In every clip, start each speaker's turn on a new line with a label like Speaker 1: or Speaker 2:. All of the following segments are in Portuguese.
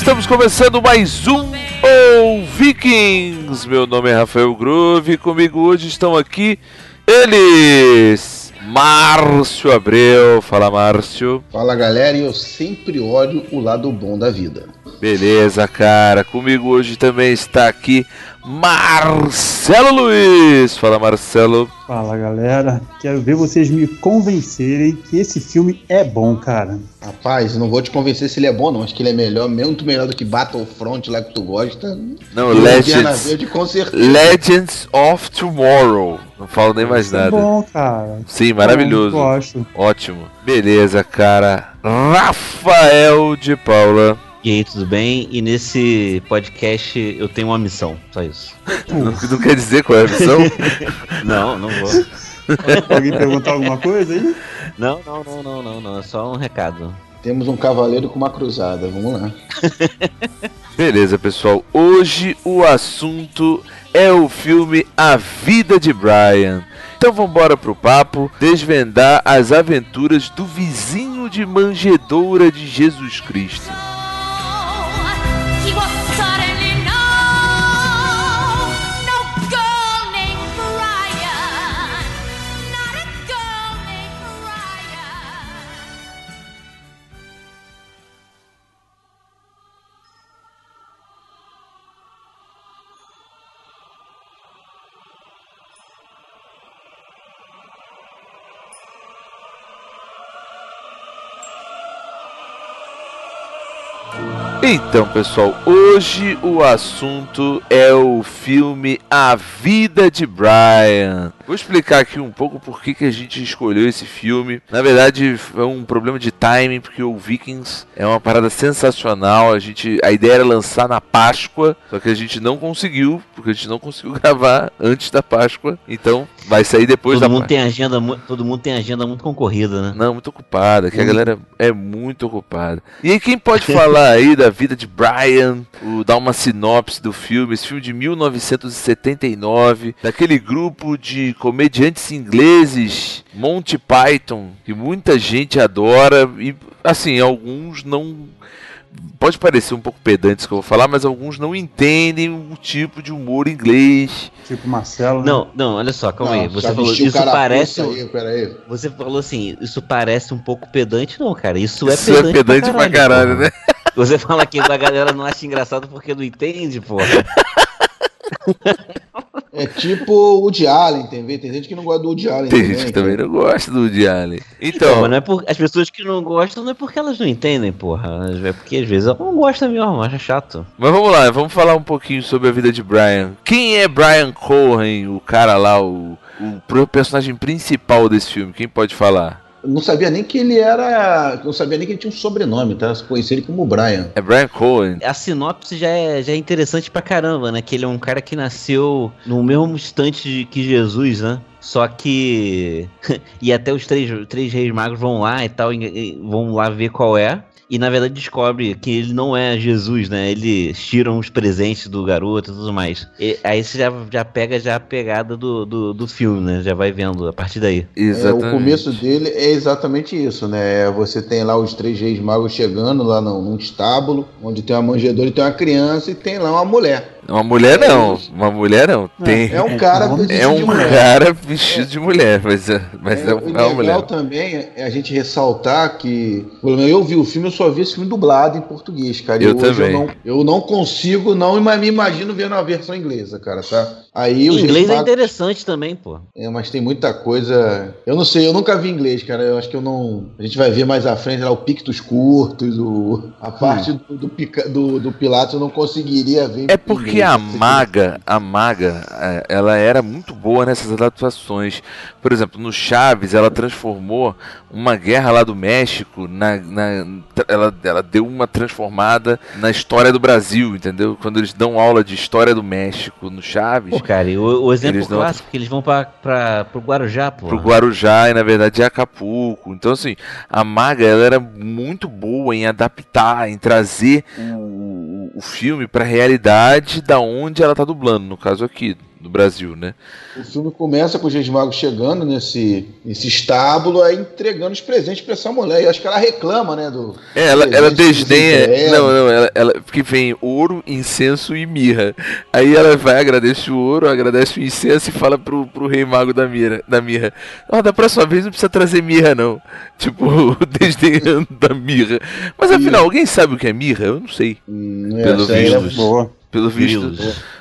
Speaker 1: Estamos começando mais um O Vikings. Meu nome é Rafael Groove e comigo hoje estão aqui eles. Márcio Abreu, fala Márcio.
Speaker 2: Fala galera, e eu sempre olho o lado bom da vida.
Speaker 1: Beleza, cara. Comigo hoje também está aqui Marcelo Luiz. Fala, Marcelo.
Speaker 3: Fala, galera. Quero ver vocês me convencerem que esse filme é bom, cara.
Speaker 2: Rapaz, não vou te convencer se ele é bom, não. Acho que ele é melhor, muito melhor do que Battlefront lá que tu gosta.
Speaker 1: Não, Legends. Verde, com certeza. Legends of Tomorrow. Não falo nem mais Isso é nada.
Speaker 3: É bom, cara.
Speaker 1: Sim, maravilhoso. Bom, gosto. Ótimo. Beleza, cara. Rafael de Paula.
Speaker 4: E aí, tudo bem? E nesse podcast eu tenho uma missão, só isso.
Speaker 1: Não, não quer dizer qual é a missão?
Speaker 4: não, não vou.
Speaker 3: Alguém perguntar alguma coisa aí?
Speaker 4: Não, não, não, não, não, não. É só um recado.
Speaker 2: Temos um cavaleiro com uma cruzada, vamos lá.
Speaker 1: Beleza, pessoal. Hoje o assunto é o filme A Vida de Brian. Então vamos embora pro papo, desvendar as aventuras do vizinho de manjedoura de Jesus Cristo. Então, pessoal, hoje o assunto é o filme A Vida de Brian. Vou explicar aqui um pouco por que, que a gente escolheu esse filme. Na verdade, foi um problema de timing, porque o Vikings é uma parada sensacional. A gente, a ideia era lançar na Páscoa, só que a gente não conseguiu, porque a gente não conseguiu gravar antes da Páscoa. Então, vai sair depois
Speaker 4: todo
Speaker 1: da
Speaker 4: mundo Páscoa. tem agenda, todo mundo tem agenda muito concorrida, né?
Speaker 1: Não, muito ocupada, que a galera é muito ocupada. E aí quem pode falar aí da vida de Brian, o, dar uma sinopse do filme, esse filme de 1979, daquele grupo de comediantes ingleses, Monty Python, que muita gente adora e assim, alguns não pode parecer um pouco pedante que eu vou falar, mas alguns não entendem o tipo de humor inglês.
Speaker 3: Tipo Marcelo.
Speaker 4: Né? Não, não, olha só, calma não, aí. Você falou isso parece. Aí, aí. Você falou assim, isso parece um pouco pedante, não, cara. Isso, é isso é pedante.
Speaker 1: é pedante pra caralho, pra caralho né?
Speaker 4: Você fala que a galera não acha engraçado porque não entende, porra.
Speaker 2: É tipo o Woody Allen, tem, tem gente que não gosta do Woody Allen.
Speaker 1: Tem também, gente que também não gosta do Woody Allen.
Speaker 4: Então, então não é por, as pessoas que não gostam não é porque elas não entendem, porra. É porque às vezes elas não gostam mesmo, acha chato.
Speaker 1: Mas vamos lá, vamos falar um pouquinho sobre a vida de Brian. Quem é Brian Cohen, o cara lá, o, o personagem principal desse filme? Quem pode falar?
Speaker 2: Não sabia nem que ele era. Não sabia nem que ele tinha um sobrenome, tá? Conheci ele como Brian.
Speaker 1: É Brian Cohen.
Speaker 4: A sinopse já é, já é interessante pra caramba, né? Que ele é um cara que nasceu no mesmo instante que Jesus, né? Só que. e até os três, três reis magos vão lá e tal, e vão lá ver qual é e na verdade descobre que ele não é Jesus, né? Eles tiram os presentes do garoto e tudo mais. E aí você já, já pega já a pegada do, do, do filme, né? Já vai vendo a partir daí.
Speaker 2: Exatamente. É, o começo dele é exatamente isso, né? Você tem lá os três reis magos chegando lá num, num estábulo, onde tem uma manjedoura e tem uma criança e tem lá uma mulher.
Speaker 1: Uma mulher não, uma mulher não. Tem...
Speaker 2: É um cara
Speaker 1: vestido é um de mulher. cara vestido é. de mulher, mas, é, mas é, é, uma
Speaker 2: legal mulher. também é a gente ressaltar que, eu vi o filme, eu só vi esse filme dublado em português, cara.
Speaker 1: Eu também.
Speaker 2: Eu não, eu não consigo, não me imagino vendo a versão inglesa, cara, tá? Aí
Speaker 4: o inglês é interessante também, pô.
Speaker 2: É, mas tem muita coisa. Eu não sei, eu nunca vi inglês, cara. Eu acho que eu não. A gente vai ver mais à frente lá o Pictos Curtos, o... a parte hum. do, do, do, do Pilatos eu não conseguiria ver.
Speaker 1: É porque inglês, a maga, a maga, é, ela era muito boa nessas adaptações. Por exemplo, no Chaves, ela transformou uma guerra lá do México na, na ela, ela deu uma transformada na história do Brasil, entendeu? Quando eles dão aula de história do México no Chaves
Speaker 4: cara, o, o exemplo clássico não... que eles vão para o Guarujá, pô.
Speaker 1: Pro Guarujá e na verdade é Acapulco. Então assim, a Maga ela era muito boa em adaptar, em trazer o, o filme para a realidade da onde ela tá dublando, no caso aqui no Brasil, né?
Speaker 2: O filme começa com os Reis Magos chegando nesse, nesse estábulo, aí entregando os presentes pra essa mulher. E acho que ela reclama, né? Do
Speaker 1: É, ela, ela desdenha. Não, não, ela, ela. Porque vem ouro, incenso e mirra. Aí ela vai, agradece o ouro, agradece o incenso e fala pro, pro rei mago da mirra. Da mirra. Ó, da próxima vez não precisa trazer mirra, não. Tipo, desdenhando da mirra. Mas afinal, alguém sabe o que é mirra? Eu não sei.
Speaker 2: Hum,
Speaker 1: Pelo
Speaker 2: é-
Speaker 1: visto.
Speaker 3: Boa.
Speaker 1: Pelo visto.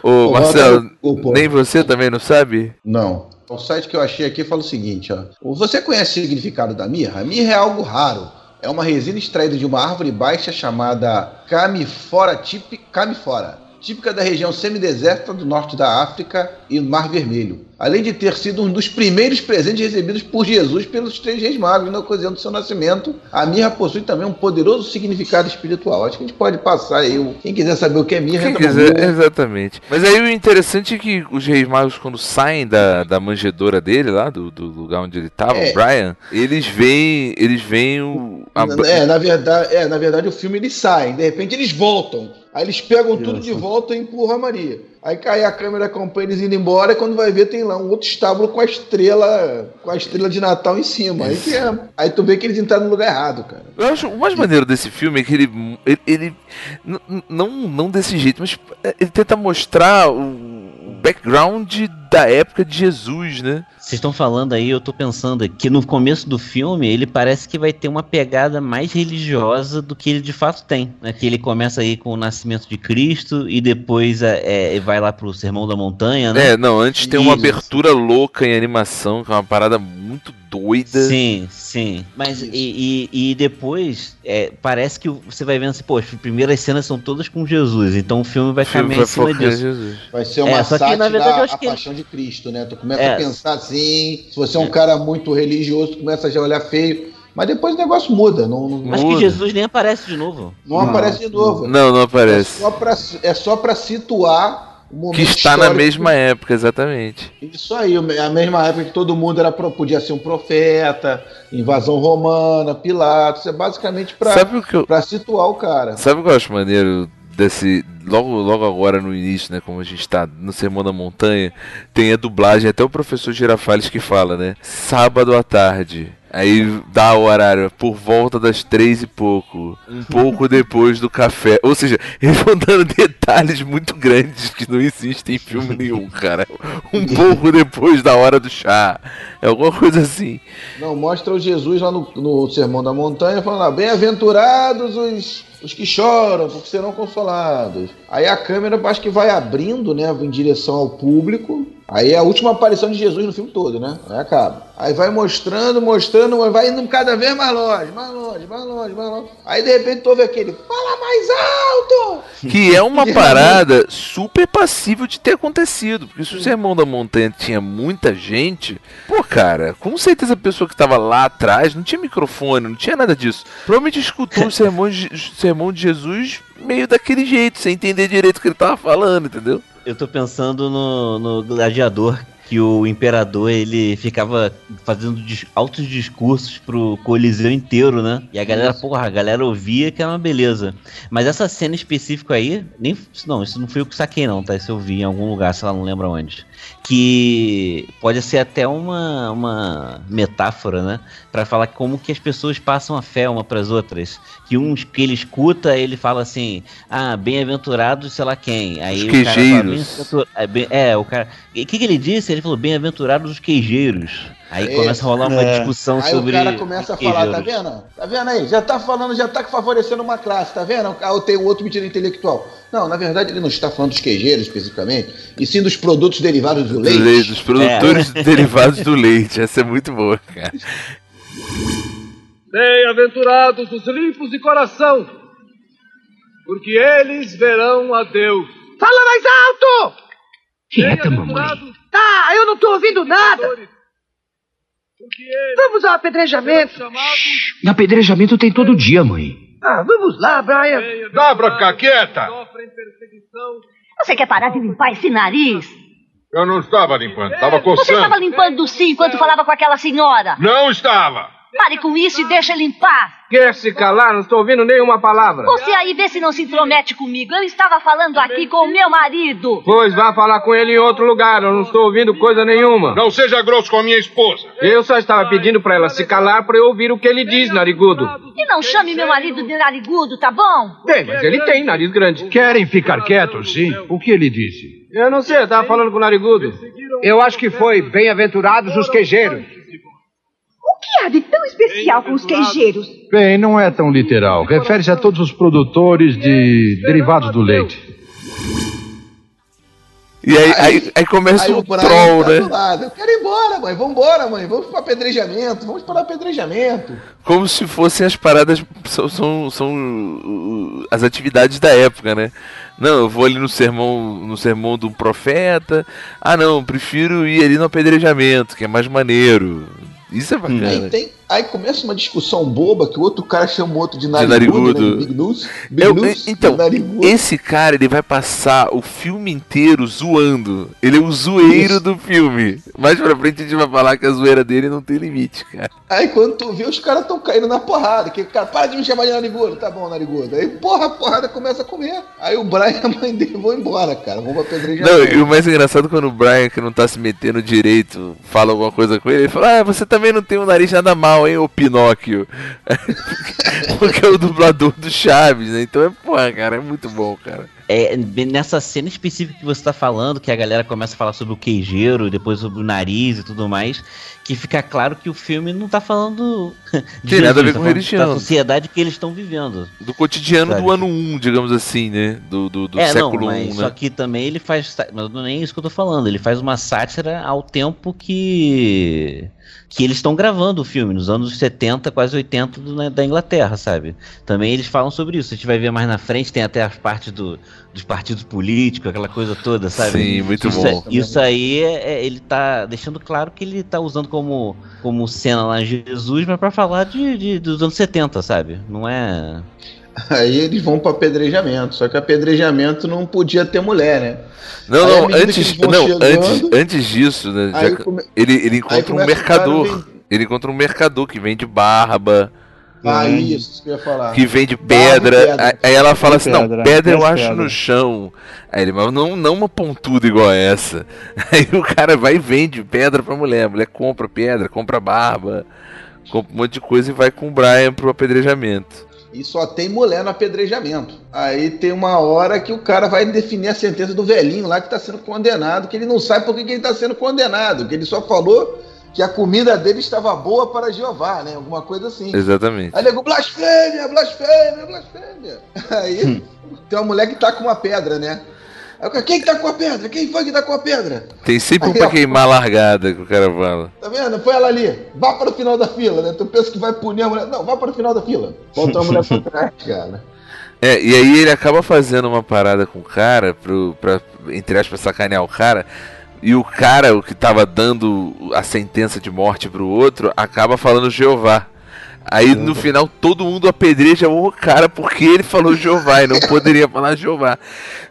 Speaker 1: Ô, Marcelo, nem você também não sabe?
Speaker 2: Não. O site que eu achei aqui fala o seguinte, ó. Você conhece o significado da mirra? A mirra é algo raro. É uma resina extraída de uma árvore baixa chamada Camifora típica, Camifora, típica da região semideserta do norte da África e do Mar Vermelho. Além de ter sido um dos primeiros presentes recebidos por Jesus pelos três reis magos na ocasião do seu nascimento, a mirra possui também um poderoso significado espiritual. Acho que a gente pode passar aí. Quem quiser saber o que é mirra,
Speaker 1: Quem
Speaker 2: entra no
Speaker 1: quiser, exatamente. Mas aí o interessante é que os reis magos, quando saem da, da manjedoura dele, lá, do, do lugar onde ele tava,
Speaker 2: É.
Speaker 1: o Brian, eles veem. Eles veem o. a-
Speaker 2: É, na verdade, é, na verdade o filme eles saem, de repente eles voltam. Aí eles pegam tudo de volta e empurram a Maria. Aí cai a câmera acompanha eles indo embora e quando vai ver tem lá um outro estábulo com a estrela, com a estrela de Natal em cima. Aí, que é, aí tu vê que eles entraram no lugar errado, cara.
Speaker 1: Eu acho o mais maneiro desse filme é que ele. ele, ele- não, não desse jeito, mas ele tenta mostrar o background da época de Jesus, né?
Speaker 4: Vocês estão falando aí, eu tô pensando que no começo do filme ele parece que vai ter uma pegada mais religiosa do que ele de fato tem. Né? Que ele começa aí com o nascimento de Cristo e depois é, é, vai lá pro Sermão da Montanha, né?
Speaker 1: É, não, antes tem uma
Speaker 2: Isso.
Speaker 1: abertura louca em animação, que é uma parada muito doida.
Speaker 4: Sim, sim. Mas e, e, e depois é, parece que você vai vendo assim, pô, as primeiras cenas são todas com Jesus, então o filme vai
Speaker 1: O filme
Speaker 4: caminhar
Speaker 1: vai
Speaker 4: em cima disso.
Speaker 1: Jesus.
Speaker 2: Vai ser uma
Speaker 4: É, só que, na verdade, eu acho que ele-
Speaker 2: de Cristo, né? Tu começa
Speaker 4: É.
Speaker 2: a pensar assim, se você é um cara muito religioso, tu começa a já olhar feio. Mas depois o negócio muda, não, não,
Speaker 4: Acho que
Speaker 1: Muda.
Speaker 4: Jesus nem aparece de novo.
Speaker 2: não
Speaker 3: Não,
Speaker 2: aparece de novo.
Speaker 1: Não, não
Speaker 2: É
Speaker 1: aparece.
Speaker 2: só pra, é só pra situar o momento
Speaker 1: Que está na mesma época, exatamente.
Speaker 2: Isso aí, a mesma época que todo mundo era pro- podia ser um profeta, invasão romana, Pilatos, é basicamente pra,
Speaker 1: Sabe o que eu,
Speaker 2: pra situar o cara.
Speaker 1: Sabe o que eu acho maneiro desse. Logo, logo agora no início, né? Como a gente tá no Sermão da Montanha, tem a dublagem, até o professor Girafales que fala, né? Sábado à tarde. Aí dá o horário por volta das três e pouco. Um pouco depois do café. Ou seja, eles vão dando detalhes muito grandes que não existem em filme nenhum, cara. Um pouco depois da hora do chá. É alguma coisa assim.
Speaker 2: Não, mostra o Jesus lá no, no Sermão da Montanha falando lá, bem-aventurados os, os que choram, porque serão consolados. Aí a câmera acho que vai abrindo, né, em direção ao público. Aí é a última aparição de Jesus no filme todo, né? Aí acaba. Aí vai mostrando, mostrando, vai indo cada vez mais longe, mais longe, mais longe, mais longe. Aí de repente tu ouve aquele, fala mais alto!
Speaker 1: Que é uma parada super passível de ter acontecido. Porque se o Sermão da Montanha tinha muita gente, pô, cara, com certeza a pessoa que tava lá atrás não tinha microfone, não tinha nada disso. Provavelmente escutou o sermão de, sermão de Jesus meio daquele jeito, sem entender direito o que ele tava falando, entendeu?
Speaker 4: Eu tô pensando no, no Gladiador, que o imperador ele ficava fazendo dis- altos discursos pro Coliseu inteiro, né? E a galera, porra, a galera ouvia que era uma beleza. Mas essa cena específica aí, nem. Não, isso não foi eu que saquei, não, tá? Isso eu vi em algum lugar, sei lá, não lembro onde. Que pode ser até uma, uma metáfora, né? Pra falar como que as pessoas passam a fé uma pras outras. Que uns que ele escuta, ele fala assim: ah, bem-aventurados, sei lá quem. Aí
Speaker 1: Os
Speaker 4: o cara fala,
Speaker 1: queijeiros.
Speaker 4: "Bem-aventur- é, é, o cara. O que, que ele disse? Ele falou: bem-aventurados os queijeiros. Aí
Speaker 2: É,
Speaker 4: começa a rolar uma
Speaker 3: é.
Speaker 4: discussão
Speaker 2: Aí
Speaker 4: sobre.
Speaker 2: o cara começa a falar, tá
Speaker 4: queijeiros.
Speaker 2: vendo? Tá vendo aí? Já tá falando, já tá favorecendo uma classe, tá vendo? Aí tem o outro mentira intelectual. Não, na verdade ele não está falando dos queijeiros especificamente, e sim dos produtos derivados do
Speaker 1: Do
Speaker 2: leite.
Speaker 1: leite, dos produtores derivados do leite. Essa é muito boa, cara.
Speaker 5: Bem-aventurados os limpos de coração, porque eles verão a Deus.
Speaker 6: Fala mais alto!
Speaker 7: Quieta, mamãe.
Speaker 6: Tá, eu não tô ouvindo nada! Vamos ao apedrejamento!
Speaker 5: chamados
Speaker 7: Apedrejamento tem todo dia, mãe.
Speaker 6: Ah, vamos lá, Brian!
Speaker 8: Dá pra ficar quieta?
Speaker 5: que Sofrem perseguição.
Speaker 9: Você quer parar de limpar esse nariz?
Speaker 8: Eu não estava limpando, estava
Speaker 9: Você estava
Speaker 8: coçando.
Speaker 9: limpando sim enquanto falava com aquela senhora.
Speaker 8: Não estava.
Speaker 9: Pare com isso e deixa ele em paz.
Speaker 5: Quer se calar? Não estou ouvindo nenhuma palavra.
Speaker 9: Você aí vê se não se intromete comigo. Eu estava falando aqui com o meu marido.
Speaker 5: Pois vá falar com ele em outro lugar. Eu não estou ouvindo coisa nenhuma.
Speaker 8: Não seja grosso com a minha esposa.
Speaker 5: Eu só estava pedindo para ela se calar para eu ouvir o que ele diz, narigudo.
Speaker 9: E não chame meu marido de narigudo, tá bom?
Speaker 5: Bem, mas ele tem nariz grande.
Speaker 8: Querem ficar quietos, sim? O que ele disse?
Speaker 5: Eu não sei, eu estava falando com o narigudo.
Speaker 6: Eu acho que foi bem-aventurados os queijeiros.
Speaker 10: Que há de tão especial com os queijeiros?
Speaker 8: Bem, não é tão literal. Refere-se a todos os produtores de derivados do leite.
Speaker 1: E aí, aí, aí começa
Speaker 2: Aí
Speaker 1: o
Speaker 2: o Brian
Speaker 1: troll,
Speaker 2: tá
Speaker 1: né?
Speaker 2: do lado. Eu quero ir embora, mãe. Vamos embora, mãe. Vamos para apedrejamento. Vamos para apedrejamento.
Speaker 1: Como se fossem as paradas. São, são, são as atividades da época, né? Não, eu vou ali no sermão, no sermão do profeta. Ah, não, prefiro ir ali no apedrejamento, que é mais maneiro. Isso é bacana.
Speaker 2: Aí, tem, aí começa uma discussão boba que o outro cara chama o outro de narigudo.
Speaker 1: narigudo.
Speaker 2: Né? Big News. Big
Speaker 1: Eu-
Speaker 2: News,
Speaker 1: então, esse cara ele vai passar o filme inteiro zoando. Ele é o zoeiro
Speaker 2: Isso.
Speaker 1: do filme. Mais pra frente a gente vai falar que a zoeira dele não tem limite, cara.
Speaker 2: Aí quando tu vê, os caras estão caindo na porrada. Que o cara, para de me chamar de narigudo. Tá bom, narigudo. Aí, porra, a porrada começa a comer. Aí o Brian e a mãe dele vão embora, cara. Vão pra apedrejamento.
Speaker 1: Não, e o mais engraçado é quando o Brian, que não tá se metendo direito, fala alguma coisa com ele, ele fala, ah, você também não tem um nariz nada mal, hein, ô Pinóquio. Porque é o dublador do Chaves, né? Então é, porra, cara, é muito bom, cara.
Speaker 4: É, nessa cena específica que você tá falando, que a galera começa a falar sobre o queijeiro, depois sobre o nariz e tudo mais, que fica claro que o filme não tá falando de
Speaker 1: Tem nada a ver
Speaker 4: tá
Speaker 1: com
Speaker 4: falando
Speaker 1: religião.
Speaker 4: Da sociedade que eles estão vivendo.
Speaker 1: Do cotidiano
Speaker 4: Sabe?
Speaker 1: do ano 1, digamos assim, né? Do, do, do
Speaker 4: é,
Speaker 1: século
Speaker 4: mas
Speaker 1: 1,
Speaker 4: só
Speaker 1: né?
Speaker 4: que também ele faz. Mas não é isso que eu tô falando. Ele faz uma sátira ao tempo que. Que eles estão gravando o filme, nos anos 70, quase 80 do- né, da Inglaterra, sabe? Também eles falam sobre isso. A gente vai ver mais na frente, tem até as partes do, dos partidos políticos, aquela coisa toda, sabe?
Speaker 1: Sim, muito
Speaker 4: isso,
Speaker 1: bom.
Speaker 4: Isso aí é, é- ele tá deixando claro que ele tá usando como, como cena lá Jesus, mas pra falar de, de- dos anos 70, sabe? Não é.
Speaker 2: Aí eles vão pra apedrejamento. Só que apedrejamento não podia ter mulher, né?
Speaker 1: Não,
Speaker 2: Aí,
Speaker 1: não, antes, não
Speaker 2: chegando,
Speaker 1: antes, antes disso, né? Já-
Speaker 2: come-
Speaker 1: ele, ele encontra um mercador. Ele encontra um mercador que vende barba,
Speaker 2: Ah, isso, isso que eu ia falar.
Speaker 1: que vende pedra.
Speaker 2: pedra.
Speaker 1: Aí- ela fala assim, não,
Speaker 3: Pedra,
Speaker 1: pedra eu acho
Speaker 3: pedra.
Speaker 1: no chão. Aí ele, mas não, não uma pontuda igual a essa. Aí o cara vai e vende pedra pra mulher. A mulher compra pedra, compra barba, compra um monte de coisa e vai com o Brian pro apedrejamento.
Speaker 2: E só tem mulher no apedrejamento. Aí tem uma hora que o cara vai definir a sentença do velhinho lá que tá sendo condenado, que ele não sabe por que, que ele tá sendo condenado, que ele só falou que a comida dele estava boa para Jeová, né? Alguma coisa assim.
Speaker 1: Exatamente.
Speaker 2: Aí nego, blasfêmia, blasfêmia, blasfêmia. Aí tem uma mulher que tá com uma pedra, né? Quem que tá com a pedra? Quem foi que tá com a pedra?
Speaker 1: Tem sempre um pra queimar a largada que o cara fala.
Speaker 2: Tá vendo? Foi ela ali. Vá para o final da fila, né? Tu pensa que vai punir a mulher. Não, vá para o final da fila. Bota a mulher pra trás, cara.
Speaker 1: É, e aí ele acaba fazendo uma parada com o cara, pro, pra, entre aspas, sacanear o cara. E o cara, o que tava dando a sentença de morte pro outro, acaba falando Jeová. Aí no final todo mundo apedreja o cara porque ele falou Jeová e não poderia falar Jeová.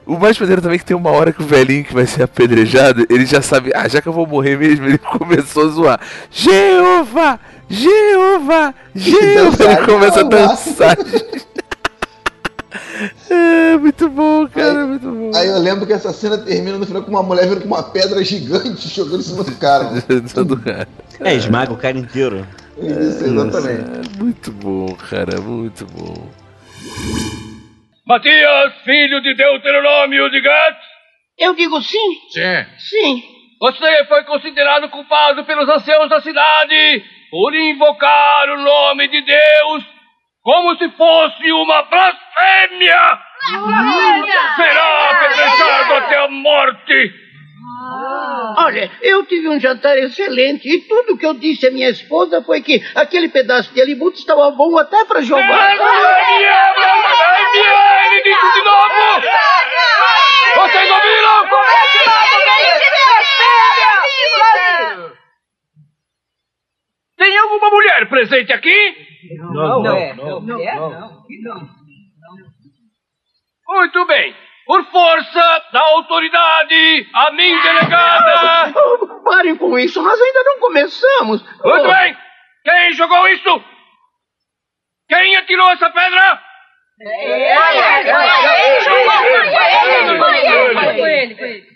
Speaker 1: O mais maneiro também é que tem uma hora que o velhinho que vai ser apedrejado, ele já sabe, ah, já que eu vou morrer mesmo, ele começou a zoar. Jeová! Jeová! Jeová! Ele começa a dançar. É, muito bom, cara, muito bom.
Speaker 2: Aí eu lembro que essa cena termina no final com uma mulher vindo com uma pedra gigante jogando em cima do cara.
Speaker 1: Todo cara.
Speaker 4: É, esmaga o cara inteiro.
Speaker 2: Isso, exatamente.
Speaker 1: É, muito bom, cara, muito bom.
Speaker 5: Matias, filho de Deuteronômio de Gats,
Speaker 6: Eu digo sim,
Speaker 8: Sim.
Speaker 6: sim.
Speaker 5: você foi considerado culpado pelos anciãos da cidade por invocar o nome de Deus como se fosse uma blasfêmia. Será apedrejado até a morte.
Speaker 6: Olha, eu tive um jantar excelente e tudo que eu disse à minha esposa foi que aquele pedaço de alibuto estava bom até para!
Speaker 5: Blasfêmia! Ele disse de novo! Vocês ouviram? Tem alguma mulher presente aqui?
Speaker 6: Não, não, não.
Speaker 5: Muito bem. Por força da autoridade, a mim delegada.
Speaker 6: Oh, parem com isso, nós ainda não começamos.
Speaker 5: Muito
Speaker 6: Oh,
Speaker 5: bem. Quem jogou isso? Quem atirou essa pedra?
Speaker 9: Foi ele, foi ele.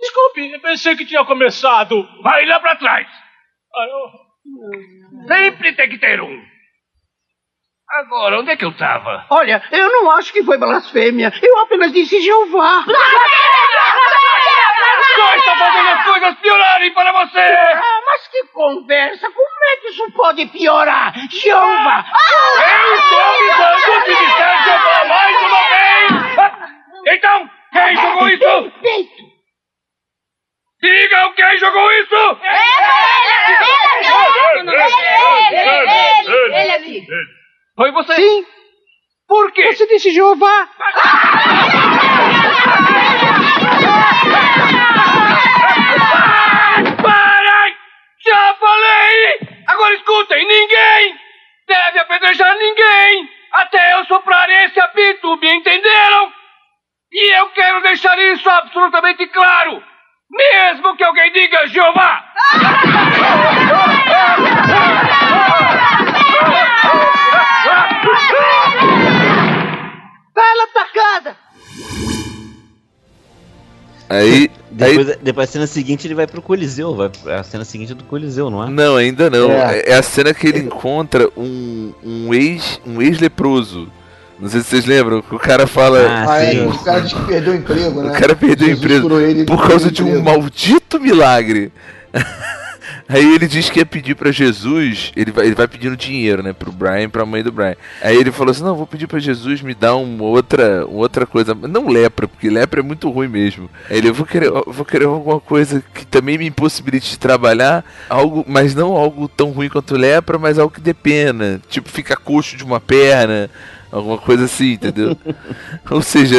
Speaker 11: Desculpe, eu pensei que tinha começado.
Speaker 5: Vai lá pra trás.
Speaker 11: Ah,
Speaker 5: Sempre tem que ter um. Agora, onde é que eu tava?
Speaker 6: Olha, eu não acho que foi blasfêmia. Eu apenas disse Jeová.
Speaker 5: Só está fazendo as coisas piorarem para você!
Speaker 6: Ah, mas que conversa! Como é que isso pode piorar? Jeová!
Speaker 5: Eu estou avisando se disser Jeová mais uma vez! Ah, Então, quem jogou isso?
Speaker 6: Peito!
Speaker 5: Digam quem jogou isso!
Speaker 9: Ele aqui.
Speaker 5: Foi você?
Speaker 6: Sim!
Speaker 5: Por quê?
Speaker 6: Você disse Jeová!
Speaker 5: Parem! Já falei! Agora escutem, ninguém deve apedrejar ninguém até eu soprar esse apito, me entenderam? E eu quero deixar isso absolutamente claro, mesmo que alguém diga Jeová!
Speaker 6: Bela tacada!
Speaker 1: Aí, aí
Speaker 4: Depois, depois a cena seguinte ele vai pro Coliseu. Vai, a cena seguinte é do Coliseu, não é?
Speaker 1: Não, ainda não.
Speaker 2: É.
Speaker 1: É, é a cena que ele encontra um, um ex um ex-leproso. Não sei se vocês lembram, que o cara fala.
Speaker 4: Ah,
Speaker 2: Ah, é, o cara diz que perdeu o emprego, né?
Speaker 1: o cara perdeu o emprego
Speaker 2: ele,
Speaker 1: por causa de um
Speaker 2: emprego.
Speaker 1: maldito milagre. Aí ele diz que ia pedir pra Jesus, ele vai, ele vai pedindo dinheiro, né, pro Brian pra mãe do Brian. Aí ele falou assim: "Não, vou pedir pra Jesus me dar uma outra, uma outra coisa, não lepra, porque lepra é muito ruim mesmo". Aí ele eu vou querer, eu vou querer alguma coisa que também me impossibilite de trabalhar, algo, mas não algo tão ruim quanto lepra, mas algo que dê pena, tipo ficar coxo de uma perna, alguma coisa assim, entendeu? Ou seja,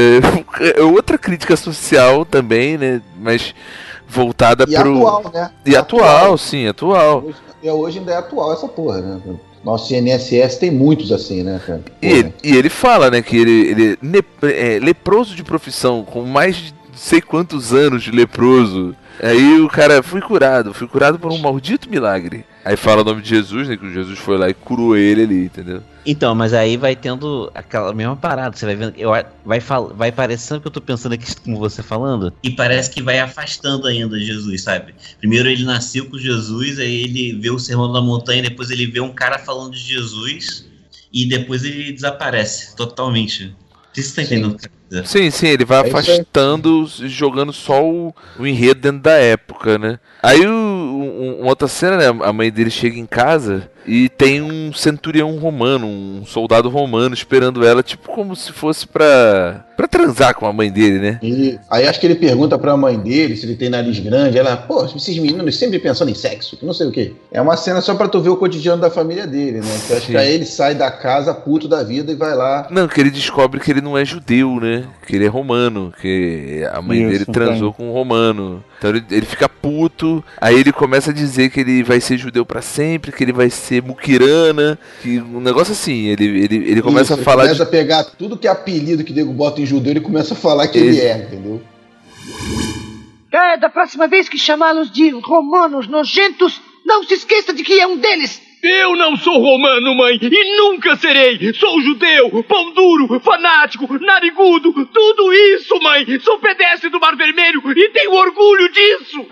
Speaker 1: é outra crítica social também, né, mas voltada
Speaker 2: E
Speaker 1: pro
Speaker 2: atual, né?
Speaker 1: e atual, sim, atual.
Speaker 2: Hoje, e hoje ainda é atual essa porra, né? Nosso INSS tem muitos assim, né, cara?
Speaker 1: E
Speaker 2: Porra.
Speaker 1: e ele fala, né, que ele, ele ne- é leproso de profissão, com mais de sei quantos anos de leproso. Aí o cara fui curado, fui curado por um maldito milagre. Aí fala o nome de Jesus, né, que Jesus foi lá e curou ele ali, entendeu?
Speaker 4: Então, mas aí vai tendo aquela mesma parada, você vai vendo, eu, vai, fal, vai parecendo que eu tô pensando aqui como você falando, e parece que vai afastando ainda Jesus, sabe? Primeiro ele nasceu com Jesus, aí ele vê o Sermão da Montanha, depois ele vê um cara falando de Jesus, e depois ele desaparece totalmente. Não sei se você tá entendendo
Speaker 1: Sim, sim, ele vai
Speaker 2: É
Speaker 1: afastando, jogando só o, o enredo dentro da época, né? Aí o, um- uma outra cena, né? A mãe dele chega em casa e tem um centurião romano, um soldado romano esperando ela, tipo como se fosse pra, pra transar com a mãe dele, né?
Speaker 2: E aí acho que ele pergunta pra mãe dele se ele tem nariz grande. Ela, pô, esses meninos sempre pensando em sexo, que não sei o quê. É uma cena só pra tu ver o cotidiano da família dele, né? Que acho que aí ele sai da casa puto da vida e vai lá.
Speaker 1: Não, que ele descobre que ele não é judeu, né? Que ele é romano, que a mãe
Speaker 3: Isso,
Speaker 1: dele transou
Speaker 3: tem.
Speaker 1: com um romano. Então ele, ele fica puto, aí ele começa a dizer que ele vai ser judeu pra sempre, que ele vai ser muquirana, que um negócio assim, ele, ele, ele começa
Speaker 2: Isso,
Speaker 1: a
Speaker 2: ele
Speaker 1: falar
Speaker 2: começa
Speaker 1: de...
Speaker 2: a pegar tudo que é apelido que o nego bota em judeu, ele começa a falar que ele
Speaker 1: Ele-
Speaker 2: é, entendeu?
Speaker 6: É, da próxima vez que chamá-los de romanos nojentos, não se esqueça de que é um deles.
Speaker 11: Eu não sou romano, mãe, e nunca serei. Sou judeu, pão duro, fanático, narigudo, tudo isso, mãe. Sou pedestre do Mar Vermelho e tenho orgulho disso.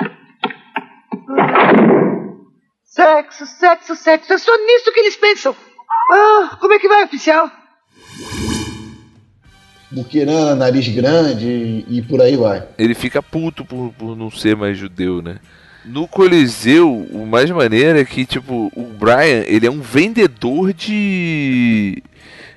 Speaker 6: Sexo, sexo, sexo. É só nisso que eles pensam. Ah, como é que vai, oficial?
Speaker 2: Buquirana, nariz grande e, e por aí vai.
Speaker 1: Ele fica puto por, por não ser mais judeu, né? No Coliseu, o mais maneiro é que, tipo, o Brian, ele é um vendedor de...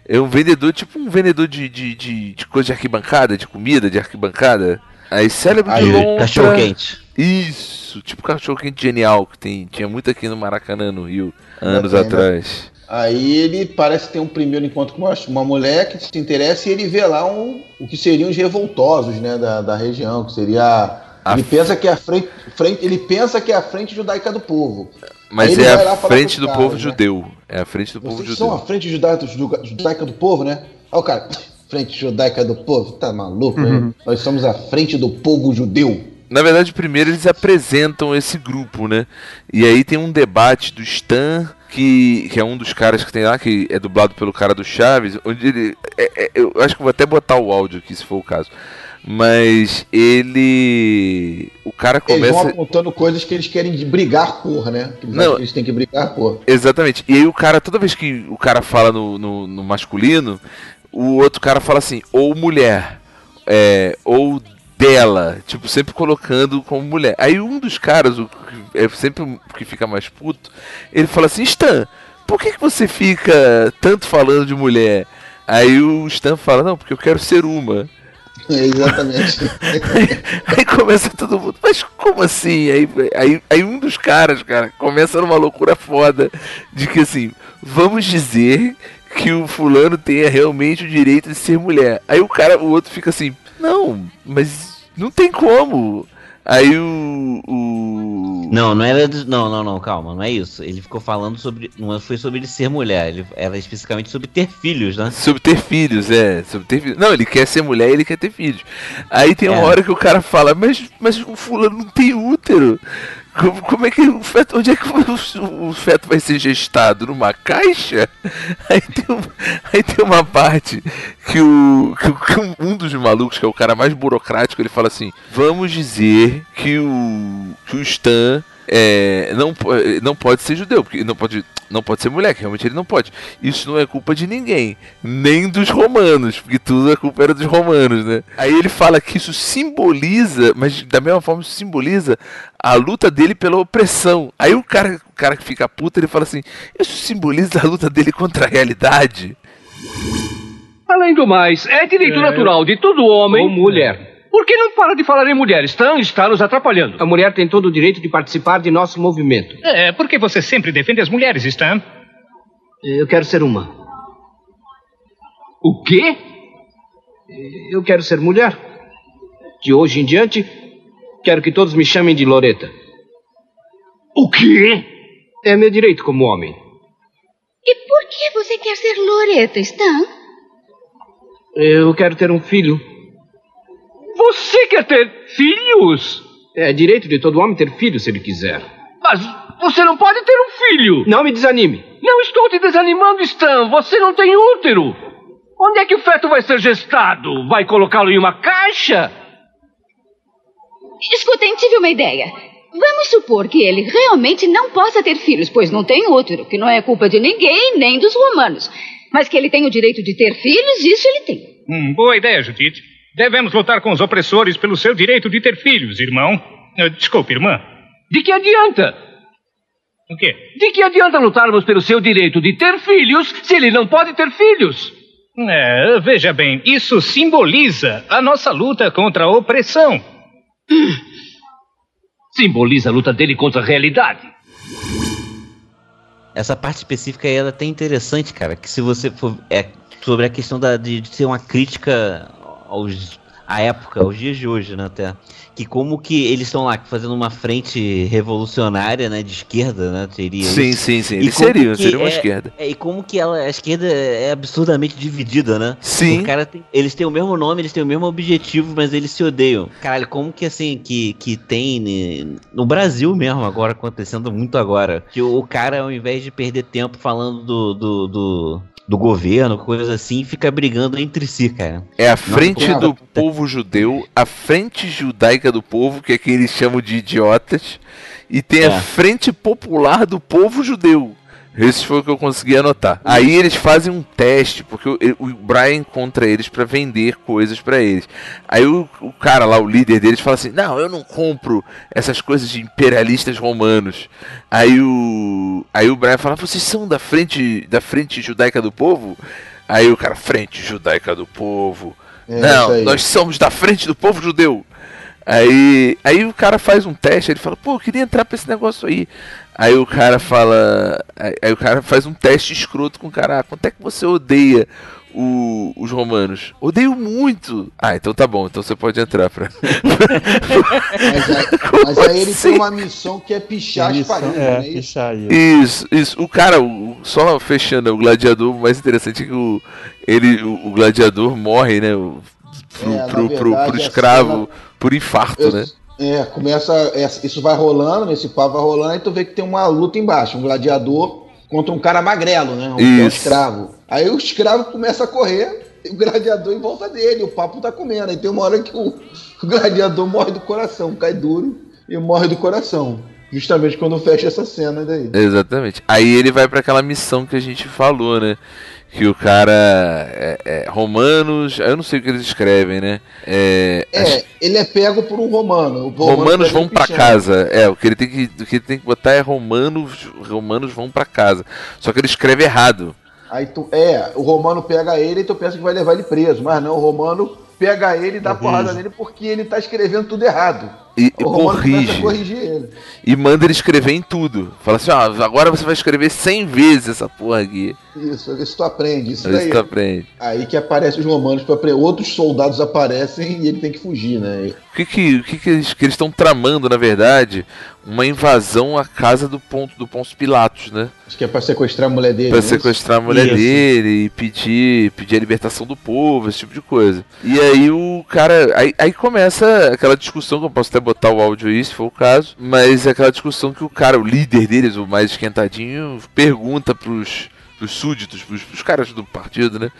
Speaker 1: É um vendedor, tipo um vendedor de, de, de, de coisa de arquibancada, de comida, de arquibancada. Aí, cérebro de lontra...
Speaker 4: Cachorro quente.
Speaker 1: Isso, tipo cachorro quente genial, que tem, tinha muito aqui no Maracanã, no Rio, anos
Speaker 2: tem, né?
Speaker 1: atrás.
Speaker 2: Aí ele parece ter um primeiro encontro com uma, uma mulher que se interessa e ele vê lá um, o que seriam os revoltosos né, da, da região, que seria.
Speaker 1: A
Speaker 2: Ele pensa que é a frente, frente, ele pensa que é a frente judaica do povo.
Speaker 1: Mas é a frente do
Speaker 2: caras,
Speaker 1: povo
Speaker 2: né?
Speaker 1: judeu. É a frente do povo
Speaker 2: Vocês
Speaker 1: judeu.
Speaker 2: são a frente judaica, judaica do povo, né? Olha o cara, frente judaica do povo, tá maluco, né? Nós somos a frente do povo judeu.
Speaker 1: Na verdade, primeiro eles apresentam esse grupo, né? E aí tem um debate do Stan, que, que é um dos caras que tem lá, que é dublado pelo cara do Chaves, onde ele. é- é- eu acho que vou até botar o áudio aqui, se for o caso. Mas ele. O cara
Speaker 2: Eles vão
Speaker 1: começa.
Speaker 2: apontando coisas que eles querem brigar por, né? Que eles
Speaker 1: Não.
Speaker 2: eles têm que brigar por.
Speaker 1: Exatamente. E aí o cara, toda vez que o cara fala no, no, no masculino, o outro cara fala assim, ou mulher, é, ou dela, tipo, sempre colocando como mulher. Aí um dos caras, o que é sempre o que fica mais puto, ele fala assim, Stan, por que, que você fica tanto falando de mulher? Aí o Stan fala, não, porque eu quero ser uma.
Speaker 2: É, exatamente.
Speaker 1: Aí começa todo mundo, mas como assim? Aí, aí, aí um dos caras, cara, começa numa loucura foda de que assim, vamos dizer que o fulano tenha realmente o direito de ser mulher. Aí o cara, o outro fica assim, não, mas não tem como. Aí o. o...
Speaker 4: Não, não era. Não, não, não, calma, não é isso. Ele ficou falando sobre. Não foi sobre ele ser mulher, ele era especificamente sobre ter filhos, né?
Speaker 1: Sobre ter filhos, é. Sobre ter filhos. Não, ele quer ser mulher e ele quer ter filhos. Aí tem uma
Speaker 4: É.
Speaker 1: hora que o cara fala, mas, mas o fulano não tem útero. Como, como é que o feto. Onde é que o, o feto vai ser gestado? Numa caixa? Aí tem, aí tem uma parte que o. Que, um dos malucos, que é o cara mais burocrático, ele fala assim: Vamos dizer que o. que o Stan. É, não, po- não pode ser judeu, porque não pode, não pode ser mulher, que realmente ele não pode. Isso não é culpa de ninguém, nem dos romanos, porque tudo a culpa era dos romanos, né? Aí ele fala que isso simboliza, mas da mesma forma isso simboliza a luta dele pela opressão. Aí o cara, o cara que fica puto, ele fala assim: Isso simboliza a luta dele contra a realidade.
Speaker 5: Além do mais, é direito natural de todo homem.
Speaker 11: Ou mulher.
Speaker 5: Por que não para de falar em mulher? Stan está nos atrapalhando.
Speaker 11: A mulher tem todo o direito de participar de nosso movimento.
Speaker 12: É, porque você sempre defende as mulheres, Stan?
Speaker 11: Eu quero ser uma.
Speaker 5: O quê?
Speaker 11: Eu quero ser mulher. De hoje em diante, quero que todos me chamem de Loreta.
Speaker 5: O quê?
Speaker 11: É meu direito como homem.
Speaker 13: E por que você quer ser Loreta, Stan?
Speaker 11: Eu quero ter um filho.
Speaker 5: Você quer ter filhos?
Speaker 11: É direito de todo homem ter filho se ele quiser.
Speaker 5: Mas você não pode ter um filho.
Speaker 11: Não me desanime.
Speaker 5: Não estou te desanimando, Stan. Você não tem útero. Onde é que o feto vai ser gestado? Vai colocá-lo em uma caixa?
Speaker 13: Escutem, tive uma ideia. Vamos supor que ele realmente não possa ter filhos, pois não tem útero, que não é culpa de ninguém, nem dos romanos. Mas que ele tem o direito de ter filhos, isso ele tem.
Speaker 12: Hum, boa ideia, Judith. Devemos lutar com os opressores pelo seu direito de ter filhos, irmão. Eh, Desculpe, irmã.
Speaker 5: De que adianta?
Speaker 12: O quê?
Speaker 5: De que adianta lutarmos pelo seu direito de ter filhos se ele não pode ter filhos?
Speaker 12: É, veja bem, isso simboliza a nossa luta contra a opressão.
Speaker 5: Simboliza a luta dele contra a realidade.
Speaker 4: Essa parte específica aí ela é até interessante, cara. Que se você for. É sobre a questão da, de, de ser uma crítica aos, à época, aos dias de hoje, né? Até. Que como que eles estão lá fazendo uma frente revolucionária, né? De esquerda, né? Seria
Speaker 1: Sim,
Speaker 4: isso.
Speaker 1: sim, sim.
Speaker 4: E
Speaker 1: Eles seriam,
Speaker 4: que
Speaker 1: seriam uma
Speaker 4: é-
Speaker 1: esquerda.
Speaker 4: É, e como que ela, a esquerda é absurdamente dividida, né?
Speaker 1: Sim.
Speaker 4: Tem- eles têm o mesmo nome, eles têm o mesmo objetivo, mas eles se odeiam. Caralho, como que assim, que, que tem né, no Brasil mesmo agora, acontecendo muito agora, que o, o cara, ao invés de perder tempo falando do, do, do, do governo, coisas assim, fica brigando entre si, cara.
Speaker 1: É a frente
Speaker 4: Nossa,
Speaker 1: do povo judeu, a frente judaica do povo, que é que eles chamam de idiotas, e tem
Speaker 4: É.
Speaker 1: a frente popular do povo judeu. Esse foi o que eu consegui anotar. Aí eles fazem um teste, porque o, o Brian encontra eles pra vender coisas pra eles. Aí o, o cara lá, o líder deles, fala assim: Não, eu não compro essas coisas de imperialistas romanos. Aí o, aí o Brian fala: Vocês são da frente, da frente judaica do povo? Aí o cara, frente judaica do povo.
Speaker 2: É,
Speaker 1: não, nós somos da frente do povo judeu. Aí, aí o cara faz um teste, ele fala, pô, eu queria entrar pra esse negócio aí. Aí o cara fala. Aí, aí o cara faz um teste escroto com o cara, ah, quanto é que você odeia o- os romanos? Odeio muito. Ah, então tá bom, então você pode entrar pra.
Speaker 2: Mas aí, mas aí ele tem uma missão que é pichar paredes,
Speaker 3: é,
Speaker 2: não é isso?
Speaker 3: pichar aí.
Speaker 1: Isso, isso. O cara, o- só fechando, o gladiador, o mais interessante é que o, ele, o, o gladiador morre, né? O- Pro,
Speaker 2: É,
Speaker 1: pro, pro- pro escravo,
Speaker 2: cena-
Speaker 1: por infarto,
Speaker 2: Eu-
Speaker 1: né?
Speaker 2: É, começa. é, Isso vai rolando, esse papo vai rolando, e tu vê que tem uma luta embaixo. Um gladiador contra um cara magrelo, né? Um, é um escravo. Aí o escravo começa a correr, e o gladiador em volta dele, o papo tá comendo. Aí tem uma hora que o, o gladiador morre do coração, cai duro e morre do coração. Justamente quando fecha essa cena daí.
Speaker 1: Exatamente. Aí ele vai pra aquela missão que a gente falou, né? Que o cara é, é, romanos, eu não sei o que eles escrevem, né? É,
Speaker 2: É, ele é pego por um romano. Romano
Speaker 1: romanos vão pra
Speaker 2: pichão.
Speaker 1: casa. É, o que ele tem que, o que ele tem que botar é romanos, romanos vão pra casa. Só que ele escreve errado.
Speaker 2: Aí tu, é, o romano pega ele e tu pensa que vai levar ele preso. Mas não, o romano pega ele e dá
Speaker 1: Corrige.
Speaker 2: porrada nele porque ele tá escrevendo tudo errado.
Speaker 1: E, e corrige. E manda ele escrever em tudo. Fala assim, ó, agora você vai escrever 100 vezes essa porra aqui.
Speaker 2: Isso, isso tu aprende. Isso
Speaker 1: Isso
Speaker 2: daí.
Speaker 1: tu aprende.
Speaker 2: Aí que aparecem os romanos para outros soldados aparecem e ele tem que fugir, né?
Speaker 1: O que que, o que, que eles que eles estão tramando, na verdade? Uma invasão à casa do ponto do Pôncio Pilatos, né?
Speaker 2: Acho que é pra sequestrar a mulher dele.
Speaker 1: Pra
Speaker 2: não é
Speaker 1: sequestrar a mulher
Speaker 2: Isso.
Speaker 1: dele e pedir, pedir a libertação do povo, esse tipo de coisa. E aí o cara. Aí, aí começa aquela discussão, que eu posso até botar o áudio aí, se for o caso. Mas é aquela discussão que o cara, o líder deles, o mais esquentadinho, pergunta pros, pros súditos, pros, pros caras do partido, né?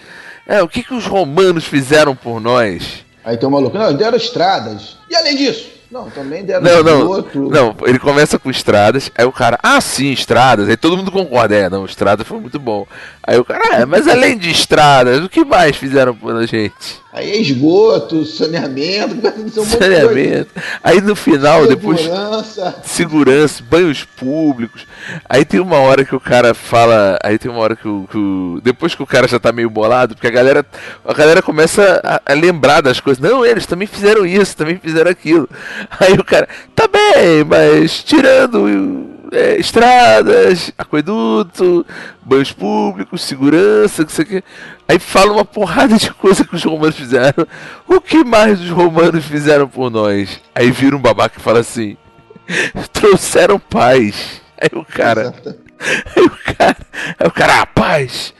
Speaker 1: É, o que, que os romanos fizeram por nós?
Speaker 2: Aí tem um maluco, não, deram estradas. E além disso? Não, também deram
Speaker 1: Não, não,
Speaker 2: esgoto.
Speaker 1: não, ele começa com estradas, aí o cara, ah sim, estradas, aí todo mundo concorda, é, não, estradas foi muito bom. Aí o cara, é, mas além de estradas, o que mais fizeram pela gente?
Speaker 2: Aí é esgoto, saneamento, começa a dizer um.
Speaker 1: Saneamento. Aí no final, depois.
Speaker 2: Segurança.
Speaker 1: Segurança, banhos públicos. Aí tem uma hora que o cara fala. Aí tem uma hora que o. que o- depois que o cara já tá meio bolado, porque a galera. A galera começa a, a lembrar das coisas. Não, eles também fizeram isso, também fizeram aquilo. Aí o cara. Tá bem, mas tirando. É, estradas, aqueduto, banhos públicos, segurança, que sei o que. Aí fala uma porrada de coisa que os romanos fizeram. O que mais os romanos fizeram por nós? Aí vira um babaca e fala assim: trouxeram paz. Aí o cara. Aí o cara. Aí o cara, ah, paz.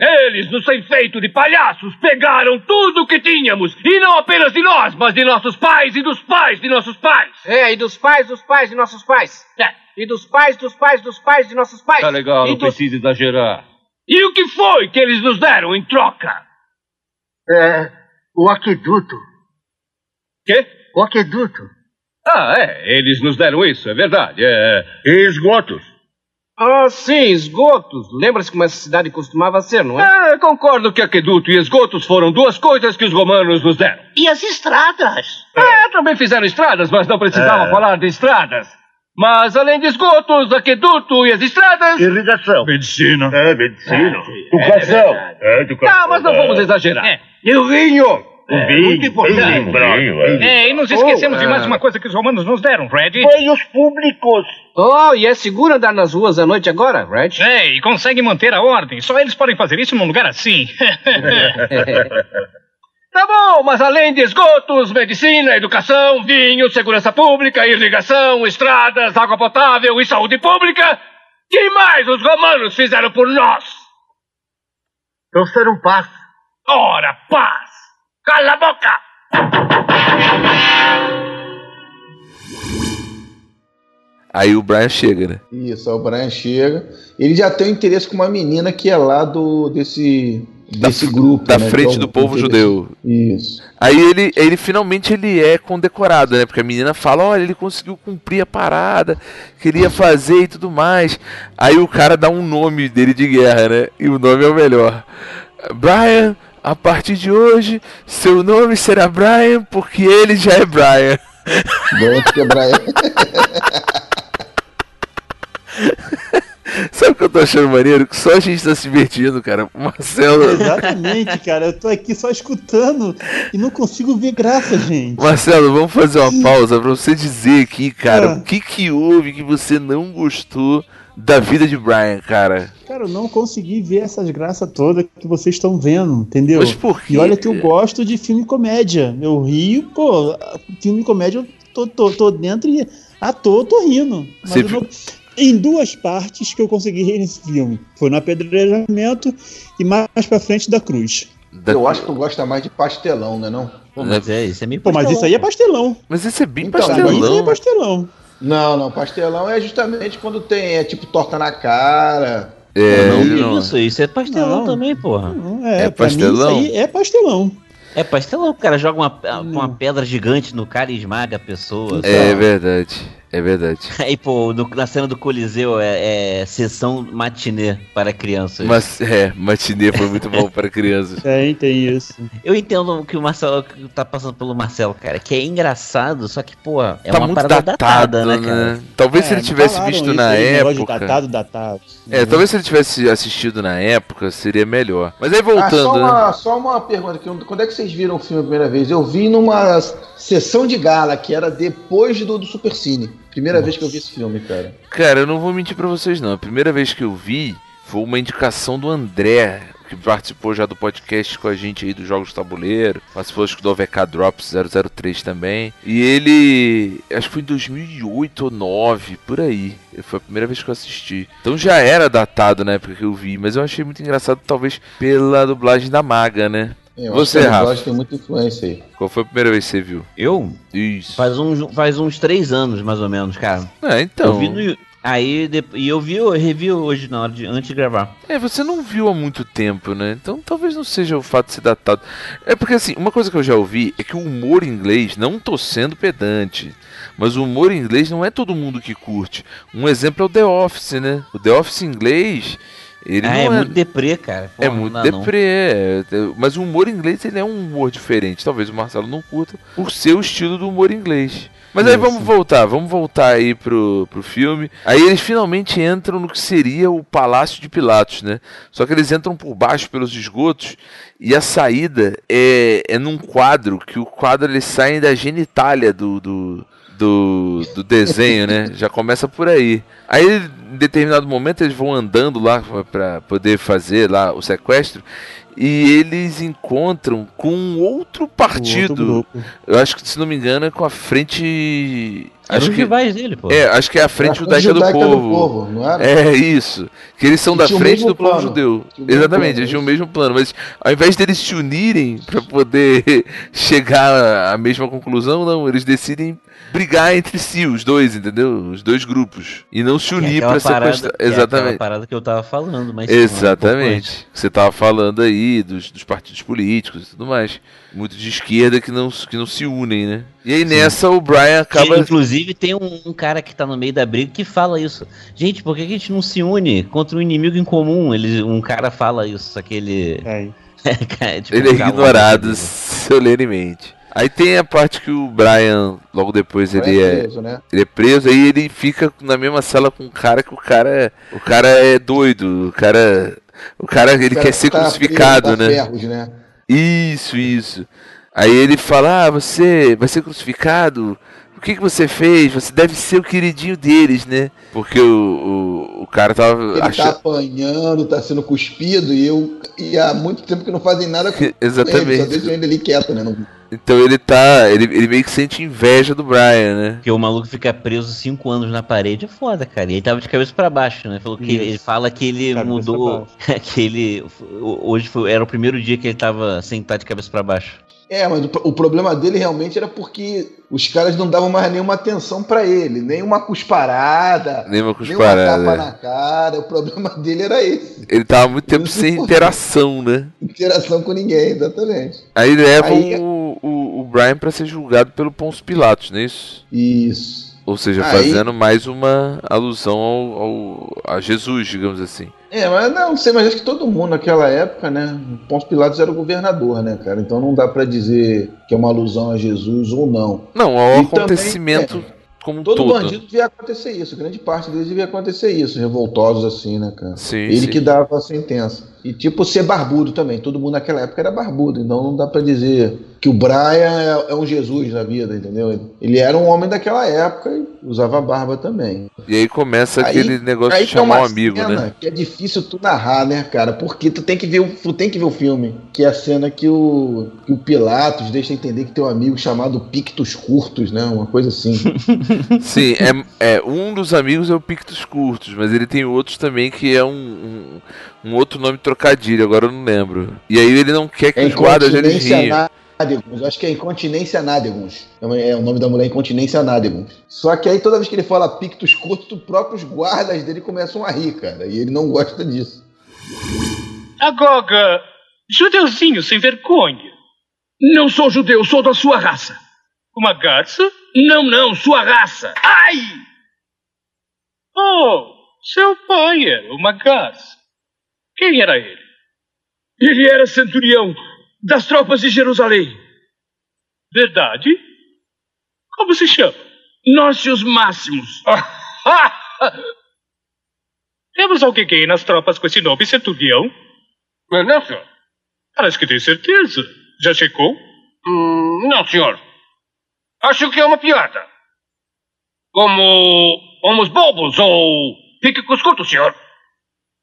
Speaker 5: Eles, no sem feito de palhaços, pegaram tudo o que tínhamos. E não apenas de nós, mas de nossos pais e dos pais de nossos pais.
Speaker 14: É, e dos pais dos pais de nossos pais.
Speaker 5: É.
Speaker 14: E dos pais dos pais dos pais de nossos pais.
Speaker 5: Tá legal,
Speaker 14: e
Speaker 5: não
Speaker 14: dos...
Speaker 5: precisa exagerar. E o que foi que eles nos deram em troca?
Speaker 6: É, o aqueduto.
Speaker 5: Quê?
Speaker 6: O aqueduto.
Speaker 5: Ah, é, eles nos deram isso, é verdade. É. E esgotos.
Speaker 14: Ah, sim, esgotos. Lembra-se como essa cidade costumava ser, não é?
Speaker 5: É, concordo que aqueduto e esgotos foram duas coisas que os romanos nos deram.
Speaker 6: E as estradas?
Speaker 5: É, também fizeram estradas, mas não precisavam
Speaker 6: É.
Speaker 5: falar de estradas. Mas além de esgotos, aqueduto e as estradas.
Speaker 6: Irrigação.
Speaker 5: Medicina.
Speaker 6: É, medicina.
Speaker 5: É,
Speaker 6: educação.
Speaker 5: é
Speaker 6: É, educação.
Speaker 5: Não, mas não vamos exagerar.
Speaker 6: E o vinho?
Speaker 5: É,
Speaker 6: vinho,
Speaker 5: muito importante.
Speaker 6: bem lembrado.
Speaker 12: É, e nos esquecemos
Speaker 14: Oh,
Speaker 12: de mais
Speaker 14: é.
Speaker 12: uma coisa que os romanos nos deram, Fred.
Speaker 6: Banhos públicos.
Speaker 14: Oh, e é seguro andar nas ruas à noite agora, Red?
Speaker 12: É, e consegue manter a ordem. Só eles podem fazer isso num lugar assim.
Speaker 5: Tá bom, mas além de esgotos, medicina, educação, vinho, segurança pública, irrigação, estradas, água potável e saúde pública, que mais os romanos fizeram por nós?
Speaker 6: Trouxeram paz.
Speaker 5: Ora, paz! Cala a boca!
Speaker 1: Aí o Brian chega, né?
Speaker 2: Isso, aí o Brian chega. Ele já tem um interesse com uma menina que é lá do desse desse grupo,
Speaker 1: Da
Speaker 2: né,
Speaker 1: frente
Speaker 2: que é o
Speaker 1: do povo
Speaker 2: interesse.
Speaker 1: judeu.
Speaker 2: Isso.
Speaker 1: Aí ele, ele finalmente ele é condecorado, né? Porque a menina fala, olha, ele conseguiu cumprir a parada, queria fazer e tudo mais. Aí o cara dá um nome dele de guerra, né? E o nome é o melhor. Brian, a partir de hoje, seu nome será Brian porque ele já é Brian.
Speaker 2: Bom, porque é Brian.
Speaker 1: Sabe o que eu tô achando maneiro? Que só a gente tá se divertindo, cara. O Marcelo.
Speaker 3: Exatamente, cara. Eu tô aqui só escutando e não consigo ver graça, gente.
Speaker 1: Marcelo, vamos fazer uma pausa pra você dizer aqui, cara,
Speaker 3: Ah.
Speaker 1: o que que houve que você não gostou da vida de Brian, cara?
Speaker 3: Cara, eu não consegui ver essas graças todas que vocês estão vendo, entendeu?
Speaker 1: Mas por quê,
Speaker 3: E olha que eu gosto de filme comédia. Eu rio, pô, filme comédia eu tô, tô, tô dentro e à toa eu tô rindo. Mas
Speaker 1: Você
Speaker 3: eu não- Em duas partes que eu consegui rir nesse filme. Foi no apedrejamento e mais pra frente da cruz.
Speaker 2: Eu acho que tu gosta mais de pastelão, né não?
Speaker 4: Pô, mas é, isso é meio
Speaker 3: Pô, mas isso aí é pastelão.
Speaker 1: Mas isso é bem
Speaker 2: Então,
Speaker 3: mim, isso aí é
Speaker 1: pastelão.
Speaker 2: Não, não, pastelão é justamente quando tem, é tipo torta na cara.
Speaker 1: É,
Speaker 4: não,
Speaker 1: não-
Speaker 4: isso, isso é pastelão
Speaker 3: Não.
Speaker 4: também, porra.
Speaker 3: Não, é,
Speaker 1: É pastelão?
Speaker 3: isso aí é pastelão.
Speaker 4: É pastelão, o cara joga uma, uma pedra gigante no cara e esmaga a pessoa.
Speaker 1: É verdade. É verdade.
Speaker 4: Aí, pô, no- na cena do Coliseu é, é sessão matinê para crianças.
Speaker 1: Mas, é, matinê foi muito bom para crianças.
Speaker 3: Tem, tem isso.
Speaker 4: Eu entendo o que o Marcelo que tá passando pelo Marcelo, cara, que é engraçado, só que, pô, é
Speaker 1: tá
Speaker 4: uma
Speaker 1: muito
Speaker 4: parada
Speaker 1: datado,
Speaker 4: datada, né, cara?
Speaker 1: Talvez se
Speaker 3: É,
Speaker 1: ele tivesse visto
Speaker 3: isso
Speaker 1: na época.
Speaker 3: Datado, datado.
Speaker 1: É, talvez se ele tivesse assistido na época, seria melhor. Mas aí
Speaker 2: Ah,
Speaker 1: voltando,
Speaker 2: só,
Speaker 1: né?
Speaker 2: uma, só uma pergunta aqui. Quando é que vocês viram o filme a primeira vez? Eu vi numa sessão de gala, que era depois do, do Super Cine. Primeira vez que eu vi esse filme, cara.
Speaker 1: Cara, eu não vou mentir pra vocês não. A primeira vez que eu vi foi uma indicação do André, que participou já do podcast com a gente aí dos Jogos Tabuleiro. Participou acho que do OVK Drops 003 também. E ele, acho que foi em 2008 ou 2009, por aí. Foi a primeira vez que eu assisti. Então já era datado na época que eu vi, mas eu achei muito engraçado talvez pela dublagem da Maga, né?
Speaker 2: Eu
Speaker 1: Você,
Speaker 2: acho
Speaker 1: Rafa?
Speaker 2: tem muita influência aí.
Speaker 1: Qual foi a primeira vez que você viu?
Speaker 4: Eu?
Speaker 1: Isso.
Speaker 4: Faz uns, faz uns três anos, mais ou menos, cara.
Speaker 1: É, então.
Speaker 4: Eu vi no, aí, de- e eu vi, eu revi hoje na hora de, antes de gravar.
Speaker 1: É, você não viu há muito tempo, né? Então talvez não seja o fato de ser datado. É porque assim, uma coisa que eu já ouvi é que o humor inglês, não tô sendo pedante, mas o humor inglês não é todo mundo que curte. Um exemplo é o The Office, né? O The Office inglês, ele
Speaker 4: ah, é,
Speaker 1: é,
Speaker 4: muito deprê, cara.
Speaker 1: é
Speaker 4: Porra,
Speaker 1: muito deprê, é, é, mas o humor inglês ele é um humor diferente. Talvez o Marcelo não curta por ser o estilo do humor inglês. Mas aí
Speaker 3: Isso.
Speaker 1: vamos voltar, vamos voltar aí pro, pro filme. Aí eles finalmente entram no que seria o Palácio de Pilatos, né? Só que eles entram por baixo pelos esgotos e a saída é, é num quadro, que o quadro eles saem da genitália do, do, do, do desenho, né? Já começa por aí. Aí, em determinado momento, eles vão andando lá para poder fazer lá o sequestro e eles encontram com um outro partido.
Speaker 3: grupo.
Speaker 1: Eu acho que, se não me engano, é com a frente. Acho que,
Speaker 4: rivais dele, pô.
Speaker 1: é, acho que é a frente judaica, do, povo.
Speaker 2: do povo, não era?
Speaker 1: É isso. Que eles são
Speaker 2: E
Speaker 1: da frente do povo
Speaker 2: plano.
Speaker 1: judeu. Exatamente,
Speaker 2: plano,
Speaker 1: eles tinham o
Speaker 2: isso.
Speaker 1: mesmo plano. Mas ao invés deles se unirem para poder chegar à mesma conclusão, não, eles decidem brigar entre si, os dois, entendeu? Os dois grupos. E não se
Speaker 4: é
Speaker 1: unir para sequestrar.
Speaker 4: que é
Speaker 1: Exatamente.
Speaker 4: parada que eu tava falando, mas. um.
Speaker 1: Exatamente. Você tava falando aí dos, dos partidos políticos e tudo mais. Muito de esquerda que não, que não se unem, né? E aí nessa o Brian acaba.
Speaker 4: inclusive tem um, um cara que tá no meio da briga que fala isso. Gente, por que a gente não se une contra um inimigo em comum? Ele, um cara fala isso, só que ele.
Speaker 3: É.
Speaker 4: é, tipo,
Speaker 1: Ele é ignorado solenemente. Aí tem a parte que o Brian, logo depois, ele
Speaker 2: Brian
Speaker 1: é,
Speaker 2: preso, né?
Speaker 1: ele é preso, aí ele fica na mesma cela com o cara que o cara é, o cara é doido, o cara, o cara ele
Speaker 2: O cara
Speaker 1: quer ser
Speaker 2: tá
Speaker 1: crucificado,
Speaker 2: preso, tá
Speaker 1: né?
Speaker 2: ferros, né?
Speaker 1: Isso, isso. Aí ele fala: Ah, você vai ser crucificado. O que, que você fez? Você deve ser o queridinho deles, né? Porque o, o, o cara tava
Speaker 2: Ele tá
Speaker 1: achando.
Speaker 2: apanhando, tá sendo cuspido e eu e há muito tempo que não fazem nada com
Speaker 1: Exatamente.
Speaker 2: ele, só deixam ele ali quieto, né? Não-
Speaker 1: Então ele tá. Ele, ele meio que sente inveja do Brian, né?
Speaker 4: Porque o maluco fica preso cinco anos na parede é foda, cara. E ele tava de cabeça pra baixo, né? Falou que
Speaker 3: Isso.
Speaker 4: ele fala que ele
Speaker 3: Cabeça
Speaker 4: mudou. que ele. Hoje foi, era o primeiro dia que ele tava sentado de cabeça pra baixo.
Speaker 2: É, mas o, problema dele realmente era porque os caras não davam mais nenhuma atenção pra ele, nem uma cusparada,
Speaker 1: Nem uma
Speaker 2: nem uma tapa
Speaker 1: cusparada.
Speaker 2: na cara. O problema dele era esse.
Speaker 1: Ele tava muito tempo sem interação, né?
Speaker 2: Interação com ninguém, exatamente.
Speaker 1: Aí levam
Speaker 2: Aí-
Speaker 1: o, o, o Brian pra ser julgado pelo Pons Pilatos, não é isso?
Speaker 2: Isso.
Speaker 1: Ou seja,
Speaker 2: Aí-
Speaker 1: fazendo mais uma alusão ao, ao- a Jesus, digamos assim.
Speaker 2: É, mas não sei, mas acho que todo mundo naquela época, né? Pôncio Pilatos era o governador, né, cara? Então não dá pra dizer que é uma alusão a Jesus ou não.
Speaker 1: Não, ao
Speaker 2: E também,
Speaker 1: acontecimento como
Speaker 2: Todo
Speaker 1: todo.
Speaker 2: bandido devia acontecer isso, grande parte deles devia acontecer isso, revoltosos assim, né, cara?
Speaker 1: Sim,
Speaker 2: Ele
Speaker 1: sim.
Speaker 2: que dava a sentença. E tipo, ser barbudo também. Todo mundo naquela época era barbudo, então não dá pra dizer que o Brian é, é um Jesus na vida, entendeu? Ele era um homem daquela época e usava barba também.
Speaker 1: E aí começa
Speaker 2: Aí-
Speaker 1: aquele negócio
Speaker 2: aí
Speaker 1: de chamar um amigo, né?
Speaker 2: Que é difícil tu narrar, né, cara? Porque tu tem que ver o, tu tem que ver o filme. Que é a cena que o, que o Pilatos deixa entender que tem um amigo chamado Pictus Curtus, né? Uma coisa assim.
Speaker 1: Sim, é, é, um dos amigos é o Pictus Curtos, mas ele tem outros também que é um, um, um outro nome trocadilho, agora eu não lembro. E aí ele não quer que
Speaker 2: É
Speaker 1: os guardas eles
Speaker 2: na- nádeguns. Acho que é incontinência nádeguns. É É o nome da mulher é incontinência nádeguns. Só que aí toda vez que ele fala pictos curtos, os próprios guardas dele começam a rir, cara. E ele não gosta disso.
Speaker 11: Agoga, judeuzinho sem vergonha.
Speaker 14: Não sou judeu, sou da sua raça.
Speaker 11: Uma garça?
Speaker 14: Não, não, sua raça.
Speaker 11: Ai! Oh, seu pai era uma garça. Quem era ele?
Speaker 14: Ele era centurião das tropas de Jerusalém.
Speaker 11: Verdade? Como se chama?
Speaker 14: Nós os máximos.
Speaker 11: Temos alguém gay nas tropas com esse nome, centurião?
Speaker 5: Mas não, senhor.
Speaker 11: Parece que tem certeza. Já checou?
Speaker 5: Hum, não, senhor. Acho que é uma piada. Como homos bobos ou pique-cos curtos, senhor.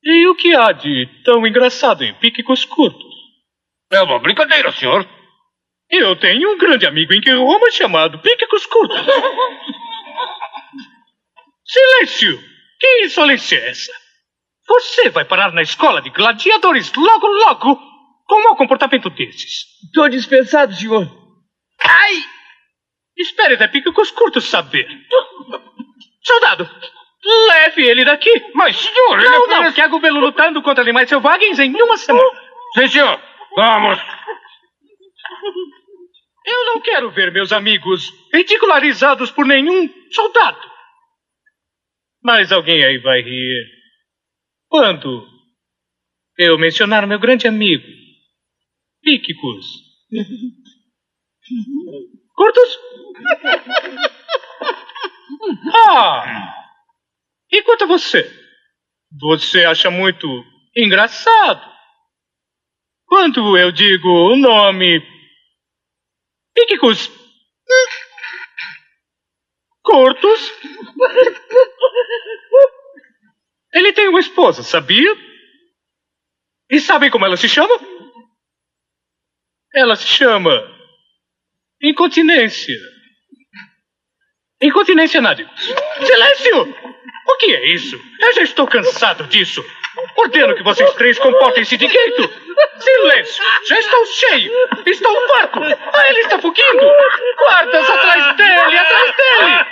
Speaker 11: E o que há de tão engraçado em pique-cos curtos?
Speaker 5: É uma brincadeira, senhor.
Speaker 11: Eu tenho um grande amigo em Roma chamado Pique-cos curtos. Silêncio! Que insolência é essa? Você vai parar na escola de gladiadores logo, logo, com um mau comportamento desses.
Speaker 14: Tô dispensado, senhor.
Speaker 11: Ai! Espere até Pique-cos curtos saber. Soldado, leve ele daqui.
Speaker 5: Mas, senhor, ele
Speaker 11: Não, não, quero vê-lo lutando contra animais selvagens em uma semana.
Speaker 5: Sim, senhor. Vamos.
Speaker 11: Eu não quero ver meus amigos ridicularizados por nenhum soldado. Mas alguém aí vai rir. Quando eu mencionar meu grande amigo, Píquicos. Curtos? Ah! E quanto a você? Você acha muito engraçado? Quando eu digo o nome Píquicos. Curtos. Ele tem uma esposa, sabia? E sabem como ela se chama? Ela se chama Incontinência. Incontinência nádico. Silêncio! O que é isso? Eu já estou cansado disso. Ordeno que vocês três comportem-se de jeito. Silêncio! Já estou cheio! Estou farto! Ah, ele está fugindo! Guardas atrás dele! Atrás dele!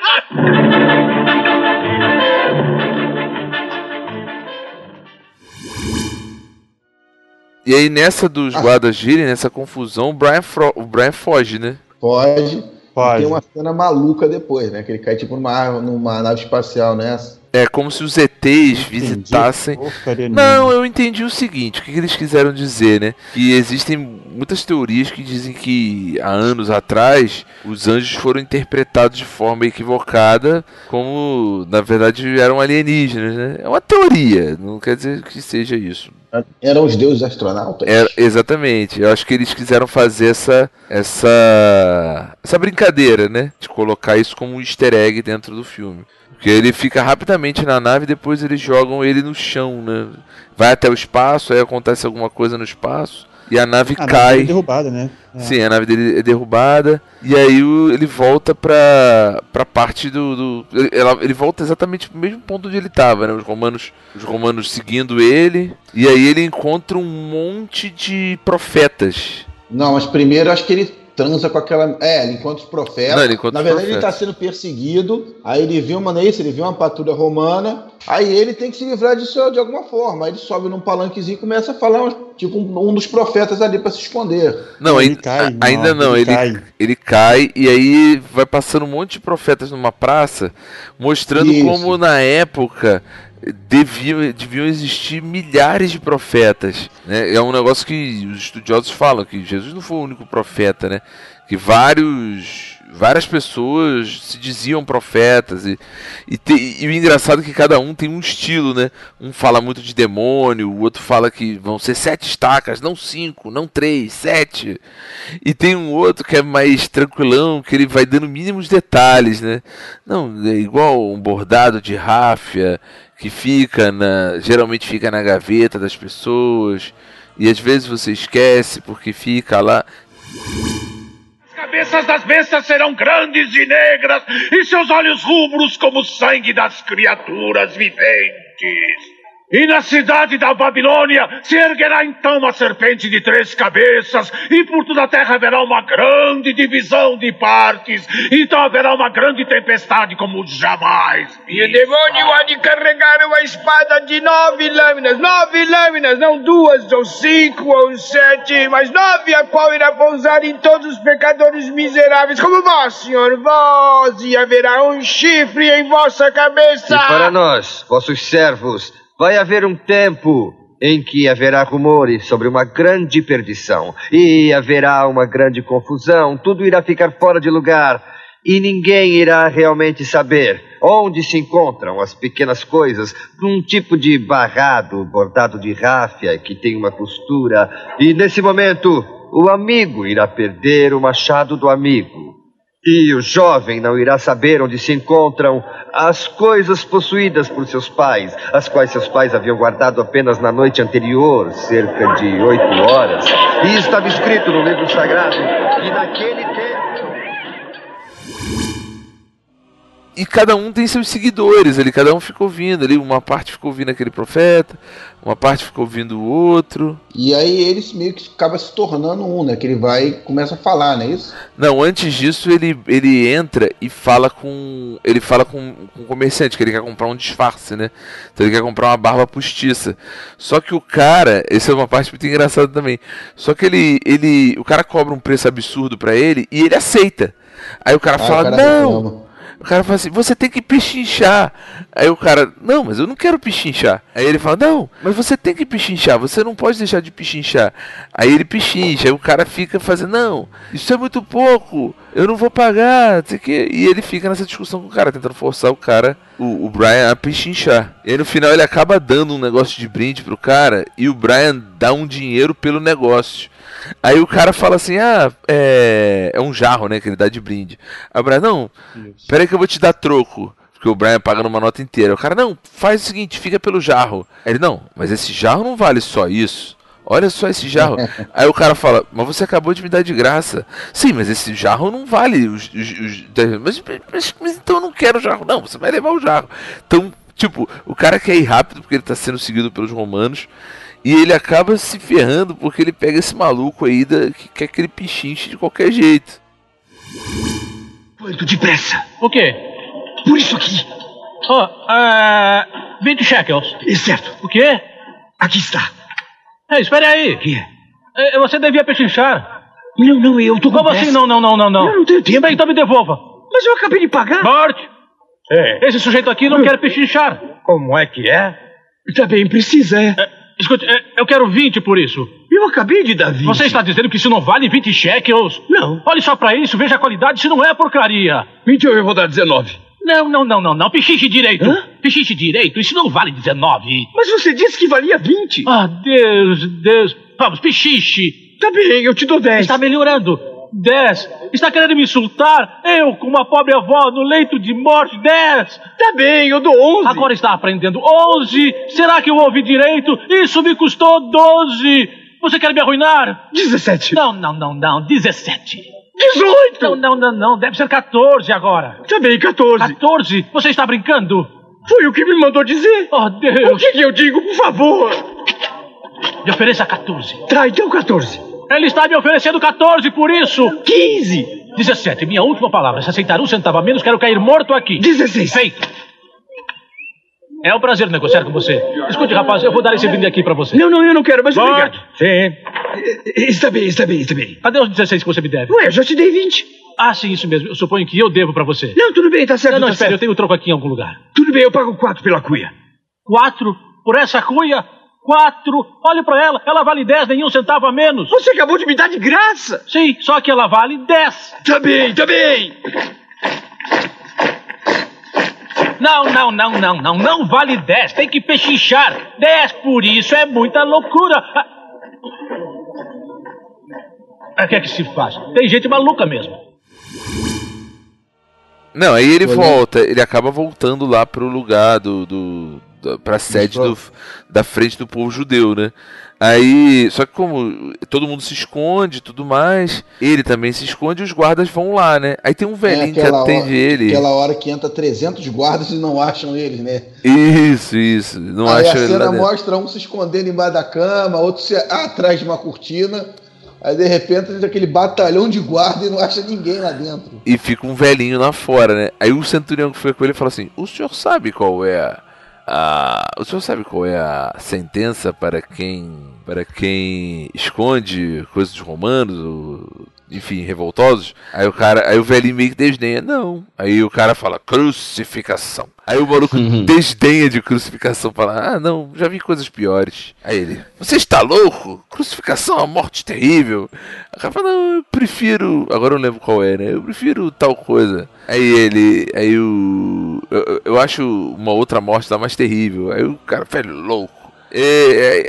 Speaker 1: E aí nessa dos guardas virem, nessa confusão, o Brian, o Brian foge, né?
Speaker 2: Pode.
Speaker 3: Pode.
Speaker 2: E tem uma cena maluca depois, né? Que ele cai tipo numa, numa nave espacial, né?
Speaker 1: É como se os ETs visitassem.
Speaker 3: Porcaria
Speaker 1: Não, eu entendi o seguinte, o que, que eles quiseram dizer, né? Que existem muitas teorias que dizem que há anos atrás os anjos foram interpretados de forma equivocada, como na verdade eram alienígenas, né? É uma teoria, não quer dizer que seja isso.
Speaker 2: Eram os deuses astronautas.
Speaker 1: É, exatamente. Eu acho que eles quiseram fazer essa essa essa brincadeira, né? De colocar isso como um easter egg dentro do filme. Porque ele fica rapidamente na nave e depois eles jogam ele no chão, né? Vai até o espaço, aí acontece alguma coisa no espaço e a nave
Speaker 3: A nave
Speaker 1: cai.
Speaker 3: dele é derrubada, né? É.
Speaker 1: Sim, a nave dele é derrubada e aí o- ele volta pra, pra parte do. do- ele, ela- ele volta exatamente pro mesmo ponto onde ele tava, né? Os romanos, os romanos seguindo ele e aí ele encontra um monte de profetas.
Speaker 2: Não, mas primeiro eu acho que ele transa com aquela. É, ele encontra os profetas.
Speaker 1: Não, ele encontra
Speaker 2: Na verdade, ele
Speaker 1: profetas.
Speaker 2: tá sendo perseguido. Aí ele viu uma não é ele viu uma patrulha romana. Aí ele tem que se livrar disso de alguma forma. Aí ele sobe num palanquezinho e começa a falar, tipo, um, um dos profetas ali pra se esconder.
Speaker 1: Não,
Speaker 3: Ele
Speaker 1: ainda,
Speaker 3: cai,
Speaker 1: a- ainda
Speaker 3: não,
Speaker 1: não,
Speaker 3: ele
Speaker 1: ele,
Speaker 3: cai.
Speaker 1: ele cai e aí vai passando um monte de profetas numa praça, mostrando
Speaker 2: Isso.
Speaker 1: como na época deviam, deviam existir milhares de profetas. Né? É um negócio que os estudiosos falam, que Jesus não foi o único profeta, né? Que vários. Várias pessoas se diziam profetas e, e, te- e o engraçado é que cada um tem um estilo, né? Um fala muito de demônio, o outro fala que vão ser sete estacas, não cinco, não três, sete. E tem um outro que é mais tranquilão, que ele vai dando mínimos detalhes, né? Não, é igual um bordado de ráfia que fica na, geralmente fica na gaveta das pessoas e às vezes você esquece porque fica lá.
Speaker 5: As cabeças das bestas serão grandes e negras, e seus olhos rubros como o sangue das criaturas viventes.
Speaker 15: E na cidade da Babilônia se erguerá então uma serpente de três cabeças, e por toda a terra haverá uma grande divisão de partes. Então haverá uma grande tempestade como jamais.
Speaker 16: E o demônio há de carregar uma espada de nove lâminas, nove lâminas, não duas, ou cinco, ou sete, mas nove, a qual irá pousar em todos os pecadores miseráveis, como vós, senhor, vós, e haverá um chifre em vossa cabeça.
Speaker 17: E para nós, vossos servos, vai haver um tempo em que haverá rumores sobre uma grande perdição, e haverá uma grande confusão, tudo irá ficar fora de lugar, e ninguém irá realmente saber onde se encontram as pequenas coisas num tipo de barrado bordado de ráfia que tem uma costura, e nesse momento o amigo irá perder o machado do amigo. E o jovem não irá saber onde se encontram as coisas possuídas por seus pais, as quais seus pais haviam guardado apenas na noite anterior, cerca de oito horas. E estava escrito no livro sagrado que naquele tempo.
Speaker 1: E cada um tem seus seguidores ali, cada um ficou ouvindo ali, uma parte ficou ouvindo aquele profeta, uma parte ficou ouvindo o outro.
Speaker 2: E aí eles meio que acaba se tornando um, né? Que ele vai e começa a falar, não é isso?
Speaker 1: Não, antes disso ele, ele entra e fala com. Ele fala com, com o comerciante, que ele quer comprar um disfarce, né? Então ele quer comprar uma barba postiça. Só que o cara, essa é uma parte muito engraçada também. Só que ele. ele o cara cobra um preço absurdo para ele e ele aceita. Aí o cara
Speaker 2: Ah,
Speaker 1: fala,
Speaker 2: o cara
Speaker 1: não!
Speaker 2: reclama.
Speaker 1: O cara fala assim, você tem que pechinchar. Aí o cara, não, mas eu não quero pechinchar. Aí ele fala, não, mas você tem que pechinchar, você não pode deixar de pechinchar. Aí ele pechincha, aí o cara fica fazendo, não, isso é muito pouco, eu não vou pagar, sei o quê. E ele fica nessa discussão com o cara, tentando forçar o cara, o, o Brian, a pechinchar. E aí no final ele acaba dando um negócio de brinde pro cara, e o Brian dá um dinheiro pelo negócio. Aí o cara fala assim: Ah, é, é um jarro, né? Que ele dá de brinde. Aí o Brian, não, peraí que eu vou te dar troco. Porque o Brian paga numa nota inteira. O cara, não, faz o seguinte, fica pelo jarro. Aí ele, não, mas esse jarro não vale só isso. Olha só esse jarro. Aí o cara fala, mas você acabou de me dar de graça. Sim, mas esse jarro não vale os. os- os- mas, mas- mas então eu não quero o jarro. Não, você vai levar o jarro. Então, tipo, o cara quer ir rápido porque ele tá sendo seguido pelos romanos. E ele acaba se ferrando porque ele pega esse maluco aí da, que quer que ele pichinche de qualquer jeito.
Speaker 7: Quanto depressa?
Speaker 18: O quê?
Speaker 7: Por isso aqui.
Speaker 18: Oh, ah, 20 shekels.
Speaker 7: É certo.
Speaker 18: O quê?
Speaker 7: Aqui está.
Speaker 18: É, espere aí.
Speaker 7: que é?
Speaker 18: É, Você devia pechinchar.
Speaker 7: Não, não, eu tô com
Speaker 18: Como
Speaker 7: pressa.
Speaker 18: assim? Não, não, não, não, não.
Speaker 7: Eu não tenho tempo.
Speaker 18: Bem, então me devolva.
Speaker 7: Mas eu acabei de pagar.
Speaker 18: Bart!
Speaker 7: É.
Speaker 18: Esse sujeito aqui não quer pechinchar.
Speaker 7: Como é que é? Tá bem, precisa, é.
Speaker 18: Escute, é, eu quero 20 por isso.
Speaker 7: Eu acabei de dar 20.
Speaker 18: Você está dizendo que isso não vale 20 shekels?
Speaker 7: Não.
Speaker 18: Olhe só pra isso, veja a qualidade, isso não é porcaria.
Speaker 7: Então eu vou dar 19.
Speaker 18: Não, não, não, não, não. Pechinche direito.
Speaker 7: Hã?
Speaker 18: Pechinche direito, isso não vale 19.
Speaker 7: Mas você disse que valia 20.
Speaker 18: Ah, Deus, Deus. Vamos, pechinche.
Speaker 7: Tá bem, eu te dou 10.
Speaker 18: Está melhorando. 10. Está querendo me insultar? Eu, com uma pobre avó no leito de morte, 10.
Speaker 7: Tá bem, eu dou 11.
Speaker 18: Agora está aprendendo 11. Será que eu ouvi direito? Isso me custou 12. Você quer me arruinar?
Speaker 7: 17.
Speaker 18: Não, não, não, não. 17.
Speaker 7: 18.
Speaker 18: Não, não, não, não. Deve ser 14 agora.
Speaker 7: Tá bem, 14.
Speaker 18: 14? Você está brincando?
Speaker 7: Foi o que me mandou dizer.
Speaker 18: Oh,
Speaker 7: O
Speaker 18: Deus.
Speaker 7: que, que eu digo, por favor?
Speaker 18: Me ofereça 14.
Speaker 7: Tá, então 14.
Speaker 18: Ele está me oferecendo 14 por isso.
Speaker 7: 15.
Speaker 18: 17. Minha última palavra. Se aceitar um centavo a menos, quero cair morto aqui.
Speaker 7: 16.
Speaker 18: Feito. É um prazer negociar com você. Escute, rapaz, eu vou dar esse brinde aqui pra você.
Speaker 7: Não, não, eu não quero, mas
Speaker 18: Bart.
Speaker 7: obrigado.
Speaker 18: Sim.
Speaker 7: Está bem, está bem, está bem.
Speaker 18: Cadê os 16 que você me deve?
Speaker 7: Ué, eu já te dei 20.
Speaker 18: Ah, sim, isso mesmo. Eu suponho que eu devo pra você.
Speaker 7: Não, tudo bem, tá certo,
Speaker 18: Não, não,
Speaker 7: tá
Speaker 18: espere, eu
Speaker 7: certo.
Speaker 18: tenho troco aqui em algum lugar.
Speaker 7: Tudo bem, eu pago 4 pela cuia.
Speaker 18: Quatro por essa cuia? Quatro. Olhe pra ela. Ela vale 10, nenhum centavo a menos.
Speaker 7: Você acabou de me dar de graça.
Speaker 18: Sim, só que ela vale 10.
Speaker 7: Tá bem, tá bem.
Speaker 18: Não, não, não, não, não. Não vale 10. Tem que pechinchar. 10 por isso é muita loucura. Ah. Ah, O que é que se faz? Tem gente maluca mesmo.
Speaker 1: Não, aí ele volta, ele acaba voltando lá pro lugar do. do da, pra sede do, da frente do povo judeu, né? Aí, só que como todo mundo se esconde e tudo mais, ele também se esconde e os guardas vão lá, né? Aí tem um velhinho que
Speaker 2: aquela
Speaker 1: atende
Speaker 2: hora-
Speaker 1: ele.
Speaker 2: Aquela hora que entra 300 guardas e não acham eles, né?
Speaker 1: Isso, isso. Não
Speaker 2: Aí
Speaker 1: acha
Speaker 2: a cena mostra um se escondendo embaixo da cama, outro se, atrás de uma cortina. Aí de repente entra aquele batalhão de guarda e não acha ninguém lá dentro.
Speaker 1: E fica um velhinho lá fora, né? Aí o centurião que foi com ele fala assim: O senhor sabe qual é a. a- o senhor sabe qual é a sentença para quem. para quem esconde coisas romanos, ou, enfim, revoltosos? Aí o cara. Aí o velhinho meio que desdenha, não. Aí o cara fala, crucificação. Aí o maluco desdenha de crucificação, fala, ah não, já vi coisas piores. Aí ele, você está louco? Crucificação é uma morte terrível. O cara fala, não, eu prefiro. Agora eu não lembro qual é, né? Eu prefiro tal coisa. Aí ele. Aí o. Eu, eu acho uma outra morte lá mais terrível. Aí o cara, velho, louco. E,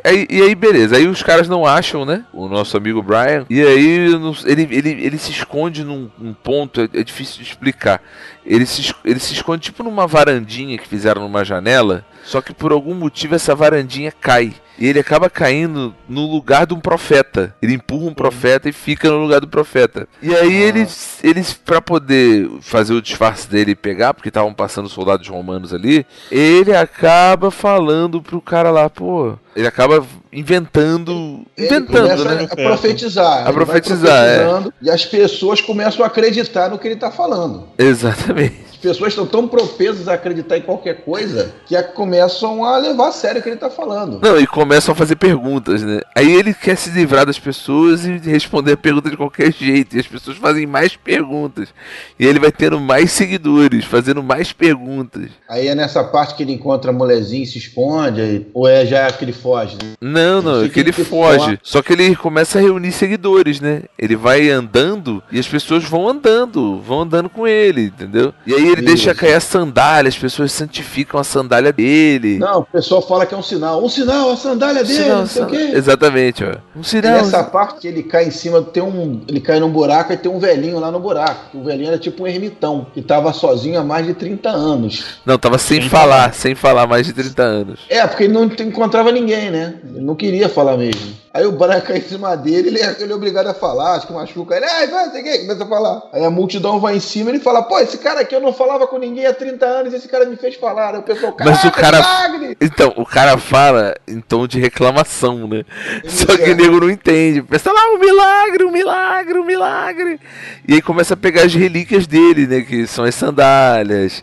Speaker 1: e- aí- e aí, beleza. Aí os caras não acham, né? O nosso amigo Brian. E aí ele, ele, ele se esconde num, ponto, é, é difícil de explicar. Ele se, ele se esconde tipo numa varandinha que fizeram numa janela. Só que por algum motivo essa varandinha cai. E ele acaba caindo no lugar de um profeta. Ele empurra um profeta e fica no lugar do profeta. E aí eles, eles para poder fazer o disfarce dele e pegar, porque estavam passando soldados romanos ali, ele acaba falando pro cara lá, pô, ele acaba inventando,
Speaker 2: Ele
Speaker 1: inventando, né?
Speaker 2: a profetizar.
Speaker 1: A profetizar, é.
Speaker 2: E as pessoas começam a acreditar no que ele está falando.
Speaker 1: Exatamente.
Speaker 2: As pessoas estão tão propensas a acreditar em qualquer coisa que começam a levar a sério o que ele está falando.
Speaker 1: Não, e começam a fazer perguntas, né? Aí ele quer se livrar das pessoas e responder a pergunta de qualquer jeito. E as pessoas fazem mais perguntas. E ele vai tendo mais seguidores, fazendo mais perguntas.
Speaker 2: Aí é nessa parte que ele encontra a mulherzinha e se esconde, ou é já que ele foge? né?
Speaker 1: Não, não, é que ele foge. Só que ele começa a reunir seguidores, né? Ele vai andando e as pessoas vão andando, vão andando com ele, entendeu? E aí ele
Speaker 2: Isso.
Speaker 1: deixa cair a sandália, as pessoas santificam a sandália dele.
Speaker 2: Não, o pessoal fala que é um sinal. Um sinal, a sandália dele,
Speaker 1: Sinal,
Speaker 2: não sei o quê.
Speaker 1: Exatamente, ó. Um
Speaker 2: E
Speaker 1: sinal.
Speaker 2: nessa parte que ele cai em cima, tem um. Ele cai num buraco e tem um velhinho lá no buraco. O velhinho era tipo um ermitão, que tava sozinho há mais de 30 anos.
Speaker 1: Não, tava sem falar, sem falar mais de 30 anos.
Speaker 2: É, porque ele não encontrava ninguém, né? Ele não queria falar mesmo. Aí o Brian cai em cima dele, ele é, ele é obrigado a falar, acho que machuca ele, ai, vai, sei o quê", começa a falar. Aí a multidão vai em cima e ele fala, pô, esse cara aqui eu não falava com ninguém há 30 anos, esse cara me fez falar. Aí o pessoal,
Speaker 1: Mas o
Speaker 2: "Caraca,
Speaker 1: cara.
Speaker 2: milagre!"
Speaker 1: Então, o cara fala em tom de reclamação, né? Só que o nego não entende. Pensa lá, um milagre, um milagre, um milagre. E aí começa a pegar as relíquias dele, né? Que são as sandálias.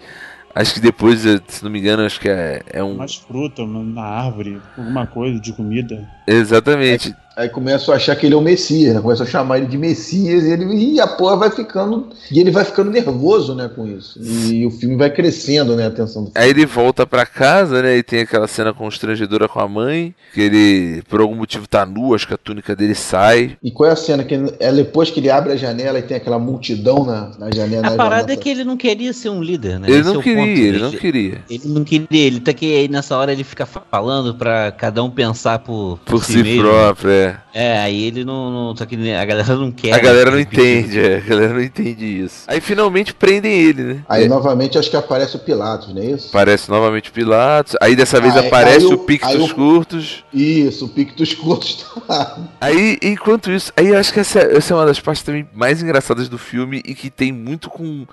Speaker 1: Acho que depois, eh, se não me engano, acho que é, é um.
Speaker 3: Umas frutas na árvore, alguma coisa de comida.
Speaker 1: Exatamente.
Speaker 2: Aí começam a achar que ele é o Messias, né? Começam a chamar ele de Messias e, ele, e a porra vai ficando. E ele vai ficando nervoso, né, com isso. E o filme vai crescendo, né, a tensão do filme.
Speaker 1: Aí ele volta pra casa, né? E tem aquela cena constrangedora com a mãe. Que ele, por algum motivo, tá nu, acho que a túnica dele sai.
Speaker 2: E qual é a cena? Que ele- é depois que ele abre a janela e tem aquela multidão na, na janela.
Speaker 4: A
Speaker 2: na
Speaker 4: parada
Speaker 2: janela.
Speaker 4: é que ele não queria ser um líder, né?
Speaker 1: Ele
Speaker 4: Esse
Speaker 1: não
Speaker 4: é
Speaker 1: queria,
Speaker 4: ponto.
Speaker 1: ele não queria.
Speaker 4: Ele não queria, ele tá que aí nessa hora ele fica falando pra cada um pensar por,
Speaker 1: Por si
Speaker 4: mesmo.
Speaker 1: próprio, é.
Speaker 4: É, aí ele não, não. Só que a galera não quer.
Speaker 1: A galera não
Speaker 4: né?
Speaker 1: entende, é, a galera não entende isso. Aí finalmente prendem ele, né?
Speaker 2: Aí
Speaker 1: É,
Speaker 2: novamente acho que aparece o Pilatos, não é isso?
Speaker 1: Aparece novamente o Pilatos. Aí dessa vez
Speaker 2: Aí-
Speaker 1: aparece
Speaker 2: aí
Speaker 1: o
Speaker 2: o- o-
Speaker 1: Curtos.
Speaker 2: Isso, o Pictus Curtos tá lá.
Speaker 1: Aí, enquanto isso, aí eu acho que essa, essa é uma das partes também mais engraçadas do filme e que tem muito com,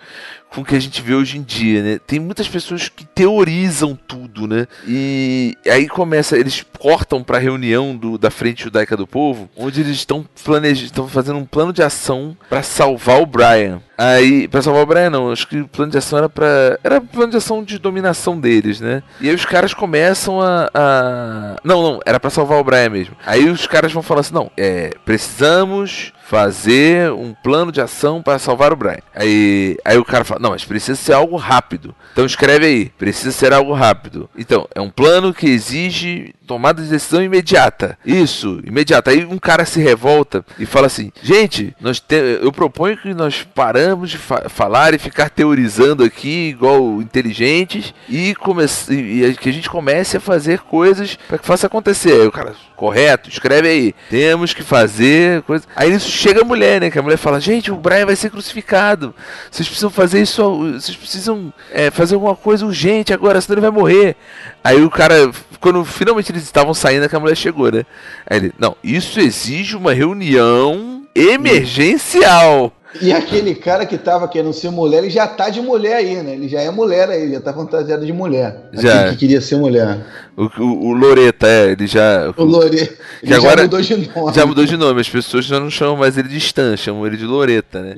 Speaker 1: com o que a gente vê hoje em dia, né? Tem muitas pessoas que teorizam tudo, né? E aí começa, eles cortam pra reunião do, da Frente Judaica do Povo, onde eles estão planejando, estão fazendo um plano de ação pra salvar o Brian. Aí, pra salvar o Brian não, acho que o plano de ação era pra. Era plano de ação de dominação deles, né? E aí os caras começam a. a- Não, não, era pra salvar o Brian mesmo. Aí os caras vão falar assim: não, é. Precisamos fazer um plano de ação para salvar o Brian. Aí, aí o cara fala: não, mas precisa ser algo rápido. Então escreve aí: precisa ser algo rápido. Então, é um plano que exige tomada de decisão imediata. Isso, imediata. Aí um cara se revolta e fala assim: gente, nós te- eu proponho que nós paramos de fa- falar e ficar teorizando aqui, igual inteligentes, e, comece- e- e que a gente comece a fazer coisas para que faça acontecer. Aí o cara, correto? Escreve aí. Temos que fazer coisa. Aí isso chega a mulher, né? Que a mulher fala: Gente, o Brian vai ser crucificado. Vocês precisam fazer isso. Vocês precisam é, fazer alguma coisa urgente agora, senão ele vai morrer. Aí o cara, quando finalmente eles estavam saindo, é que a mulher chegou, né? Aí ele: Não, isso exige uma reunião emergencial.
Speaker 2: E aquele cara que tava querendo ser mulher, ele já tá de mulher aí, né? Ele já é mulher aí, já tá fantasiado de mulher.
Speaker 1: Já.
Speaker 2: Aquele que queria ser mulher.
Speaker 1: O, o, o Loreta, é, ele já.
Speaker 2: O Loreta.
Speaker 1: Que
Speaker 2: Ele
Speaker 1: agora
Speaker 2: já mudou de nome.
Speaker 1: Já mudou de nome, as pessoas já não chamam mais ele de Stan, chamam ele de Loreta, né?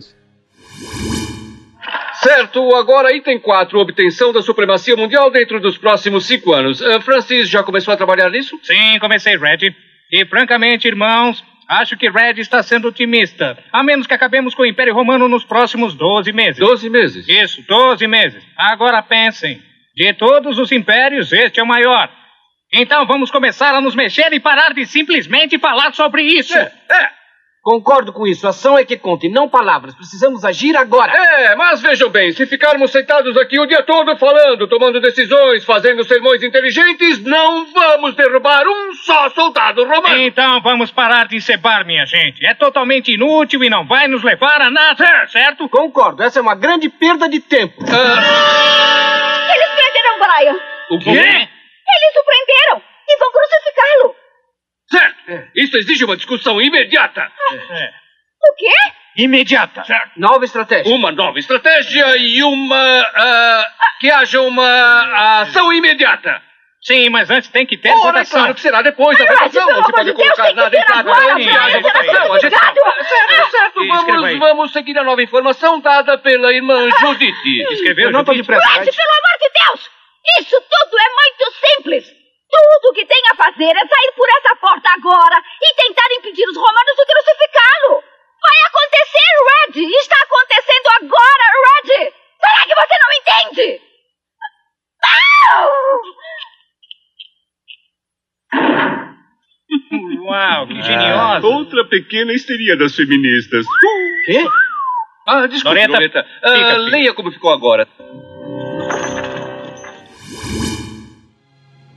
Speaker 5: Certo, agora item 4, obtenção da supremacia mundial dentro dos próximos cinco anos. Ah, Francis já começou a trabalhar nisso?
Speaker 12: Sim, comecei, Red. E francamente, irmãos, acho que Red está sendo otimista. A menos que acabemos com o Império Romano nos próximos 12 meses.
Speaker 5: 12 meses?
Speaker 12: Isso, 12 meses. Agora pensem. De todos os impérios, este é o maior. Então vamos começar a nos mexer e parar de simplesmente falar sobre isso.
Speaker 14: É, Concordo com isso. Ação é que conta e não palavras. Precisamos agir agora.
Speaker 5: É, mas vejam bem, se ficarmos sentados aqui o dia todo falando, tomando decisões, fazendo sermões inteligentes, não vamos derrubar um só soldado romano.
Speaker 12: Então vamos parar de encebar, minha gente. É totalmente inútil e não vai nos levar a nada, certo?
Speaker 14: Concordo. Essa é uma grande perda de tempo.
Speaker 10: Eles prenderam Brian.
Speaker 5: O quê?
Speaker 10: Eles o prenderam e vão crucificá-lo.
Speaker 5: Certo. Isso exige uma discussão imediata.
Speaker 10: O quê?
Speaker 12: Imediata.
Speaker 5: Certo.
Speaker 14: Nova estratégia.
Speaker 5: Uma nova estratégia e uma. ah, que haja uma ação imediata.
Speaker 12: Sim, mas antes tem que ter
Speaker 5: Ora,
Speaker 12: votação.
Speaker 5: claro que será depois da votação.
Speaker 10: amor
Speaker 5: pode colocar nada em que haja
Speaker 10: Brian,
Speaker 5: votação. A gente. Certo, certo. Vamos, vamos seguir a nova informação dada pela irmã Judite.
Speaker 12: Escreveu,
Speaker 14: Eu não
Speaker 12: Judite?
Speaker 14: depressa.
Speaker 10: Red. pelo amor de Deus! Isso tudo é muito simples. Tudo que tem a fazer é sair por essa porta agora e tentar impedir os romanos de crucificá-lo. Vai acontecer, Red! Está acontecendo agora, Red! Será que você não entende?
Speaker 12: Uau, que geniosa.
Speaker 11: Outra pequena histeria das feministas.
Speaker 14: Quê?
Speaker 5: Ah, desculpe,
Speaker 12: Loreta,
Speaker 5: Loreta. Ah, leia como ficou agora.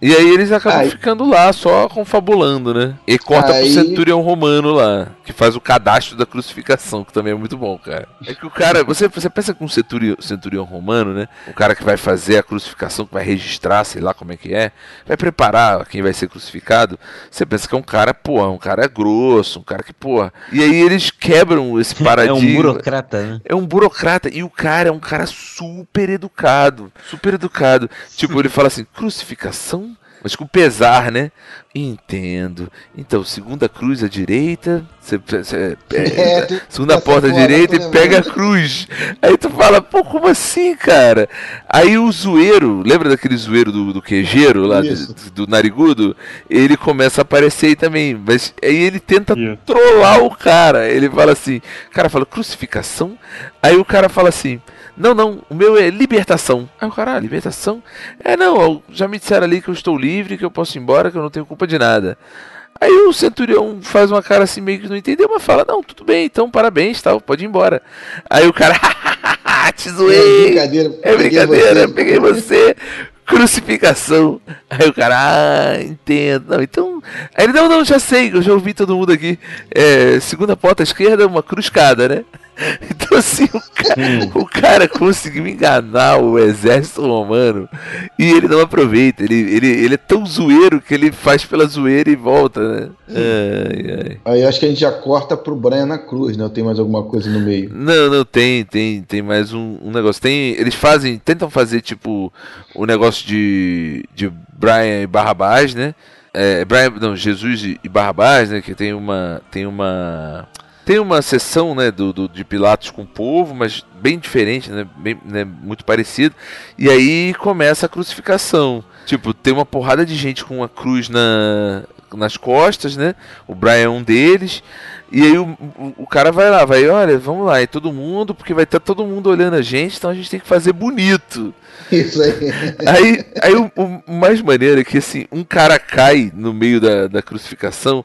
Speaker 1: E aí eles acabam
Speaker 2: Aí-
Speaker 1: ficando lá, só confabulando, né? E corta
Speaker 2: Aí-
Speaker 1: pro centurião romano lá, que faz o cadastro da crucificação, que também é muito bom, cara. É que o cara, você, você pensa com um centurião, centurião romano, né? O cara que vai fazer a crucificação, que vai registrar, sei lá como é que é, vai preparar quem vai ser crucificado. Você pensa que é um cara, porra, um cara grosso, um cara que, porra. E aí eles quebram esse
Speaker 4: É
Speaker 1: paradigma.
Speaker 4: um burocrata, né?
Speaker 1: É um burocrata e o cara é um cara super educado, super educado. Tipo, ele fala assim, crucificação? Mas com pesar, né? Entendo. Então, segunda cruz à direita, você, você- é,
Speaker 2: É, tu-
Speaker 1: segunda
Speaker 2: essa
Speaker 1: porta à direita e pega a cruz. Aí tu fala, pô, como assim, cara? Aí o zoeiro, lembra daquele zoeiro do, do quejeiro lá, do, do narigudo? Ele começa a aparecer aí também, mas aí ele tenta
Speaker 3: Isso.
Speaker 1: trollar o cara. Ele fala assim, o cara fala, crucificação? Aí o cara fala assim, não, não, o meu é libertação. Aí o cara, ah, libertação? É, não, já me disseram ali que eu estou livre, que eu posso ir embora, que eu não tenho culpa de nada. Aí o centurião faz uma cara assim meio que não entendeu, mas fala, não, tudo bem, então parabéns, tal, pode ir embora. Aí o cara, te
Speaker 2: É
Speaker 1: zoei.
Speaker 2: brincadeira.
Speaker 1: É
Speaker 2: peguei
Speaker 1: brincadeira,
Speaker 2: você.
Speaker 1: peguei você. Crucificação. Aí o cara, ah, entendo. Não, então. Aí ele, não, não, já sei, eu já ouvi todo mundo aqui. É, segunda porta esquerda, uma cruzcada, né? Então assim, o cara, o cara conseguiu enganar o exército romano e ele não aproveita. Ele, ele, ele é tão zoeiro que ele faz pela zoeira e volta, né? Ai, ai.
Speaker 2: Aí acho que a gente já corta pro Brian na cruz, né? Tem mais alguma coisa no meio?
Speaker 1: Não, não, tem, tem, tem mais um, um negócio. Tem, eles fazem, tentam fazer tipo o negócio de, de Brian e Barrabás, né? É, Brian, não, Jesus e, e Barrabás, né? Que tem uma, tem uma, tem uma sessão, né? Do, do- de Pilatos com o povo, mas bem diferente, né? Bem, né, muito parecido. E aí começa a crucificação. Tipo, tem uma porrada de gente com uma cruz na, nas costas, né? O Brian é um deles. E aí o, o, o cara vai lá, vai, olha, vamos lá, e todo mundo, porque vai estar todo mundo olhando a gente, então a gente tem que fazer bonito.
Speaker 2: Isso aí.
Speaker 1: Aí, aí o, o mais maneiro é que assim, um cara cai no meio da, da crucificação,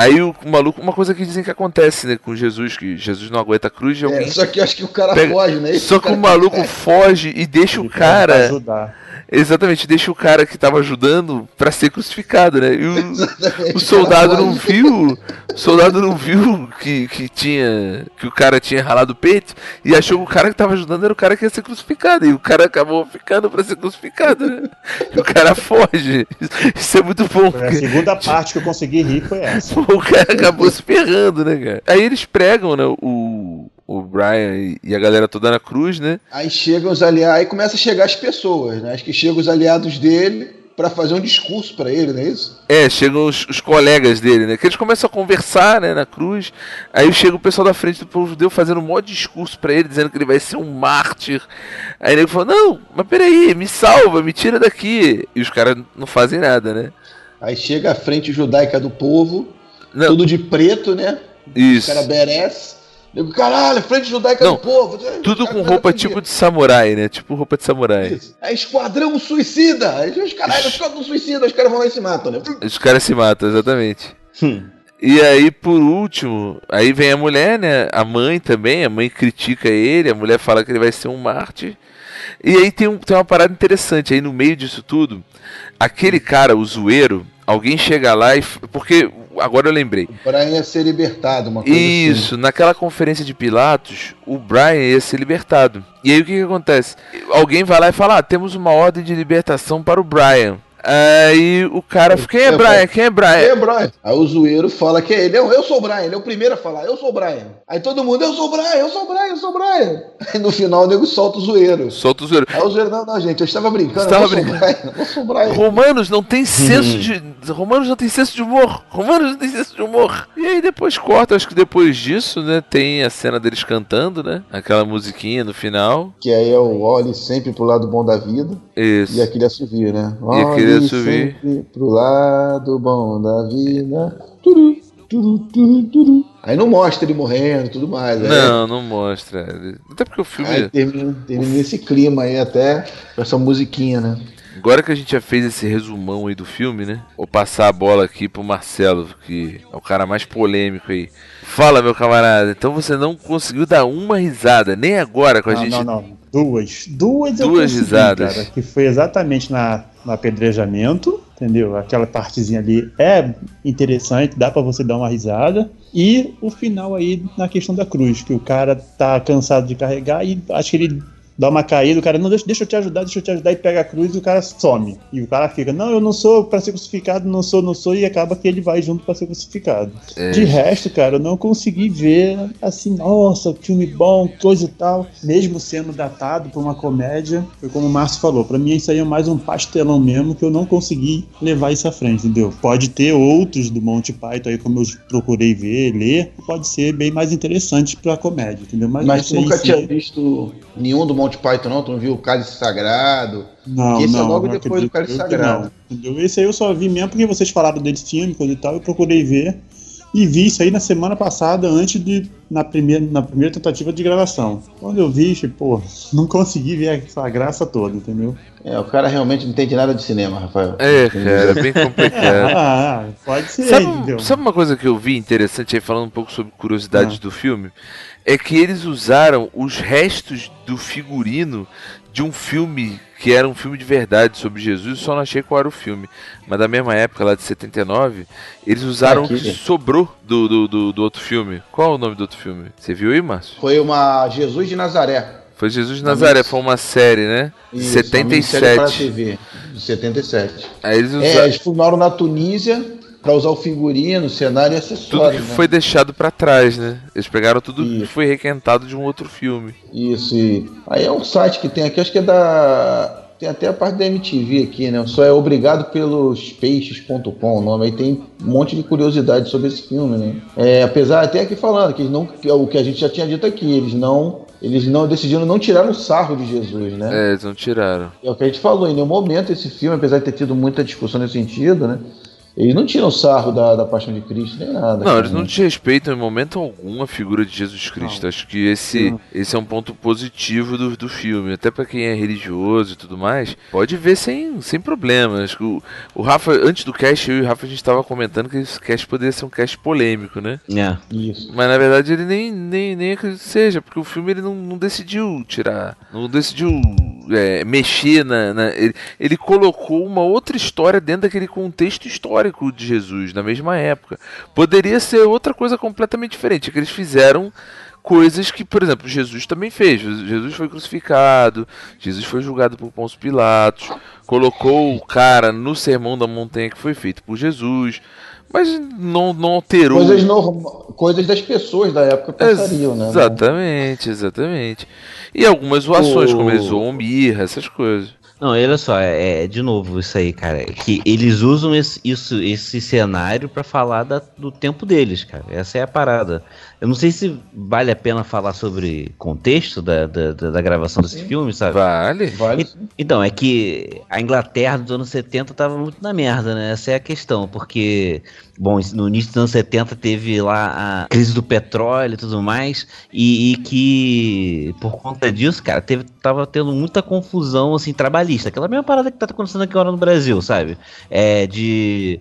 Speaker 1: aí o, maluco, uma coisa que dizem que acontece, né, com Jesus, que Jesus não aguenta a cruz
Speaker 2: É,
Speaker 1: alguém
Speaker 2: só que eu acho que o cara
Speaker 1: pega-
Speaker 2: foge, né? Esse
Speaker 1: Só que o maluco foge e deixa o
Speaker 3: Pra
Speaker 1: cara.
Speaker 3: ajudar.
Speaker 1: Exatamente, deixa o cara que tava ajudando pra ser crucificado, né? E o, o soldado não viu. O soldado não viu que, que tinha. que o cara tinha ralado o peito e achou que o cara que tava ajudando era o cara que ia ser crucificado. E o cara acabou ficando pra ser crucificado, né? E o cara foge. Isso é muito bom.
Speaker 3: Foi a segunda parte que eu consegui rir foi essa.
Speaker 1: O cara acabou se ferrando, né, cara? Aí eles pregam, né, o, o Brian e- a galera toda na cruz, né?
Speaker 2: Aí chegam os aliados, aí começa a chegar as pessoas, né? Acho que chegam os aliados dele pra fazer um discurso pra ele, não é isso?
Speaker 1: É, chegam os, os colegas dele, né? Que eles começam a conversar, né, na cruz. Aí chega o pessoal da frente do povo judeu fazendo um maior discurso pra ele, dizendo que ele vai ser um mártir. Aí ele falou: Não, mas peraí, me salva, me tira daqui. E os caras não fazem nada, né?
Speaker 2: Aí chega a frente judaica do povo, tudo de preto, né?
Speaker 1: Isso.
Speaker 2: O cara merece. Digo, caralho, frente judaica
Speaker 1: Não,
Speaker 2: do povo.
Speaker 1: Tudo com roupa tipo de samurai, né? Tipo roupa de samurai.
Speaker 2: É esquadrão suicida. Aí os caralho, esquadrão suicida, os caras vão lá e se matam, né?
Speaker 1: Os caras se matam, exatamente. E aí, por último, aí vem a mulher, né? A mãe também, a mãe critica ele, a mulher fala que ele vai ser um mártir. E aí tem, um, tem uma parada interessante aí no meio disso tudo. Aquele cara, o zoeiro, alguém chega lá e. Porque agora eu lembrei.
Speaker 2: Pra ia ser libertado, uma coisa
Speaker 1: Isso, naquela conferência de Pilatos, o Brian ia ser libertado. E aí o que, que acontece? Alguém vai lá e fala: ah, temos uma ordem de libertação para o Brian. Aí o cara, quem é Brian? Quem é Brian?
Speaker 2: Quem é Brian? Aí o zoeiro fala que é ele. Eu, eu sou o Brian, ele é o primeiro a falar, eu sou o Brian. Aí todo mundo, eu sou o Brian, eu sou o Brian, eu sou o Brian. Aí no final o nego solta o zoeiro.
Speaker 1: Solta o zoeiro.
Speaker 2: Aí o zoeiro, não, não, gente, eu estava brincando,
Speaker 1: Estava
Speaker 2: eu sou o
Speaker 1: brincando.
Speaker 2: Brian, eu sou o Brian.
Speaker 1: Romanos não tem senso de. Romanos não tem senso de humor. Romanos não tem senso de humor. E aí depois corta, acho que depois disso, né? Tem a cena deles cantando, né? Aquela musiquinha no final.
Speaker 2: Que aí é o olhe sempre pro lado bom da vida.
Speaker 1: Isso.
Speaker 2: E aquele assovio, né?
Speaker 1: E aquele
Speaker 2: Olhe
Speaker 1: assovio.
Speaker 2: sempre pro lado bom da vida. Turu, turu, turu, turu. Aí não mostra ele morrendo e tudo mais. né?
Speaker 1: Não, não mostra. Até porque o filme.
Speaker 2: Aí termina, termina nesse clima aí até com essa musiquinha, né?
Speaker 1: Agora que a gente já fez esse resumão aí do filme, né? Vou passar a bola aqui pro Marcelo, que é o cara mais polêmico aí. Fala, meu camarada. Então você não conseguiu dar uma risada, nem agora com a
Speaker 3: não,
Speaker 1: gente.
Speaker 3: não, não. Duas. Duas eu
Speaker 1: Duas
Speaker 3: consegui,
Speaker 1: risadas.
Speaker 3: Cara, que foi exatamente na, no apedrejamento, entendeu? Aquela partezinha ali é interessante, dá pra você dar uma risada. E o final aí na questão da cruz, que o cara tá cansado de carregar e acho que ele dá uma caída, o cara, não, deixa, deixa eu te ajudar, deixa eu te ajudar, e pega a cruz e o cara some. E o cara fica, não, eu não sou pra ser crucificado, não sou, não sou, e acaba que ele vai junto pra ser crucificado.
Speaker 1: É.
Speaker 3: De resto, cara, eu não consegui ver assim, nossa, filme bom, coisa e tal, mesmo sendo datado por uma comédia, foi como o Márcio falou, pra mim isso aí é mais um pastelão mesmo, que eu não consegui levar isso à frente, entendeu? Pode ter outros do Monty Python aí, como eu procurei ver, ler, pode ser bem mais interessante pra comédia, entendeu?
Speaker 2: Mas
Speaker 3: aí
Speaker 2: nunca tinha visto nenhum do Monty Python, não? Tu não viu o Cálice Sagrado?
Speaker 3: Não,
Speaker 2: esse
Speaker 3: não,
Speaker 2: é logo
Speaker 3: não
Speaker 2: depois do Cálice Sagrado.
Speaker 3: não, entendeu? Esse aí eu só vi mesmo porque vocês falaram desse filme, coisa e tal, eu procurei ver. E vi isso aí na semana passada, antes de. Na primeira, na primeira tentativa de gravação. Quando eu vi, pô, não consegui ver essa graça toda, entendeu?
Speaker 2: É, o cara realmente não entende nada de cinema, Rafael.
Speaker 1: É, cara, bem complicado.
Speaker 3: Ah, pode ser,
Speaker 1: Sabe,
Speaker 3: entendeu?
Speaker 1: sabe uma coisa que eu vi interessante aí, falando um pouco sobre curiosidades do filme? É que eles usaram os restos do figurino de um filme que era um filme de verdade sobre Jesus, eu só não achei qual era o filme. Mas da mesma época, lá de 79, eles usaram o que
Speaker 2: Aqui.
Speaker 1: sobrou do, do, do, do outro filme. Qual é o nome do outro filme? Você viu aí, Márcio?
Speaker 2: Foi uma Jesus de Nazaré.
Speaker 1: Foi Jesus de Nazaré, foi uma série, né?
Speaker 2: Isso, uma minissérie Para
Speaker 1: 77.
Speaker 2: TV, de 77.
Speaker 1: Aí eles
Speaker 2: É,
Speaker 1: usaram.
Speaker 2: eles filmaram na Tunísia pra usar o figurino, cenário e
Speaker 1: Tudo
Speaker 2: acessório.
Speaker 1: que
Speaker 2: né?
Speaker 1: foi deixado pra trás, né? Eles pegaram tudo que foi requentado de um outro filme.
Speaker 2: Isso, e aí é um site que tem aqui, acho que é da. Tem até a parte da MTV aqui, né? Só é obrigado pelos peixes.com o nome. Aí tem um monte de curiosidade sobre esse filme, né? É, apesar até aqui falando, que eles não. que é o que a gente já tinha dito aqui, eles não. Eles não decidiram não tirar o sarro de Jesus, né?
Speaker 1: É, eles não tiraram.
Speaker 2: É o que a gente falou, em nenhum momento esse filme, apesar de ter tido muita discussão nesse sentido, né? Eles não tiram sarro da, da paixão de Cristo, nem nada.
Speaker 1: Não,
Speaker 2: cara,
Speaker 1: eles não desrespeitam em momento algum a figura de Jesus Cristo. Acho que esse, esse é um ponto positivo do, do filme. Até pra quem é religioso e tudo mais, pode ver sem, sem problema. Acho que o, o Rafa, antes do cast, eu e o Rafa a gente tava comentando que esse cast poderia ser um cast polêmico, né?
Speaker 4: É.
Speaker 2: Isso.
Speaker 1: Mas na verdade ele nem, nem, nem acredito que seja, porque o filme ele não, não decidiu tirar, não decidiu é, mexer na. na ele, ele, colocou uma outra história dentro daquele contexto histórico de Jesus, na mesma época. Poderia ser outra coisa completamente diferente. Que eles fizeram coisas que, por exemplo, Jesus também fez. Jesus foi crucificado, Jesus foi julgado por Pôncio Pilatos, colocou o cara no sermão da montanha que foi feito por Jesus. Mas não, não alterou.
Speaker 2: Coisas, coisas das pessoas da época pensariam,
Speaker 1: né? Exatamente, exatamente. E algumas zoações, o... como eles zoam mirra, essas coisas.
Speaker 4: Não, olha só, é, é, de novo isso aí, cara. Que eles usam esse, isso, esse cenário para falar da, do tempo deles, cara. Essa é a parada. Eu não sei se vale a pena falar sobre contexto da, da, da gravação desse sim. filme, sabe?
Speaker 1: Vale, vale.
Speaker 4: E, então, é que a Inglaterra dos anos 70 tava muito na merda, né? Essa é a questão, porque, bom, no início dos anos 70 teve lá a crise do petróleo e tudo mais, e, e que por conta disso, cara, teve, tava tendo muita confusão, assim, trabalhista. Aquela mesma parada que tá acontecendo aqui agora no Brasil, sabe? É de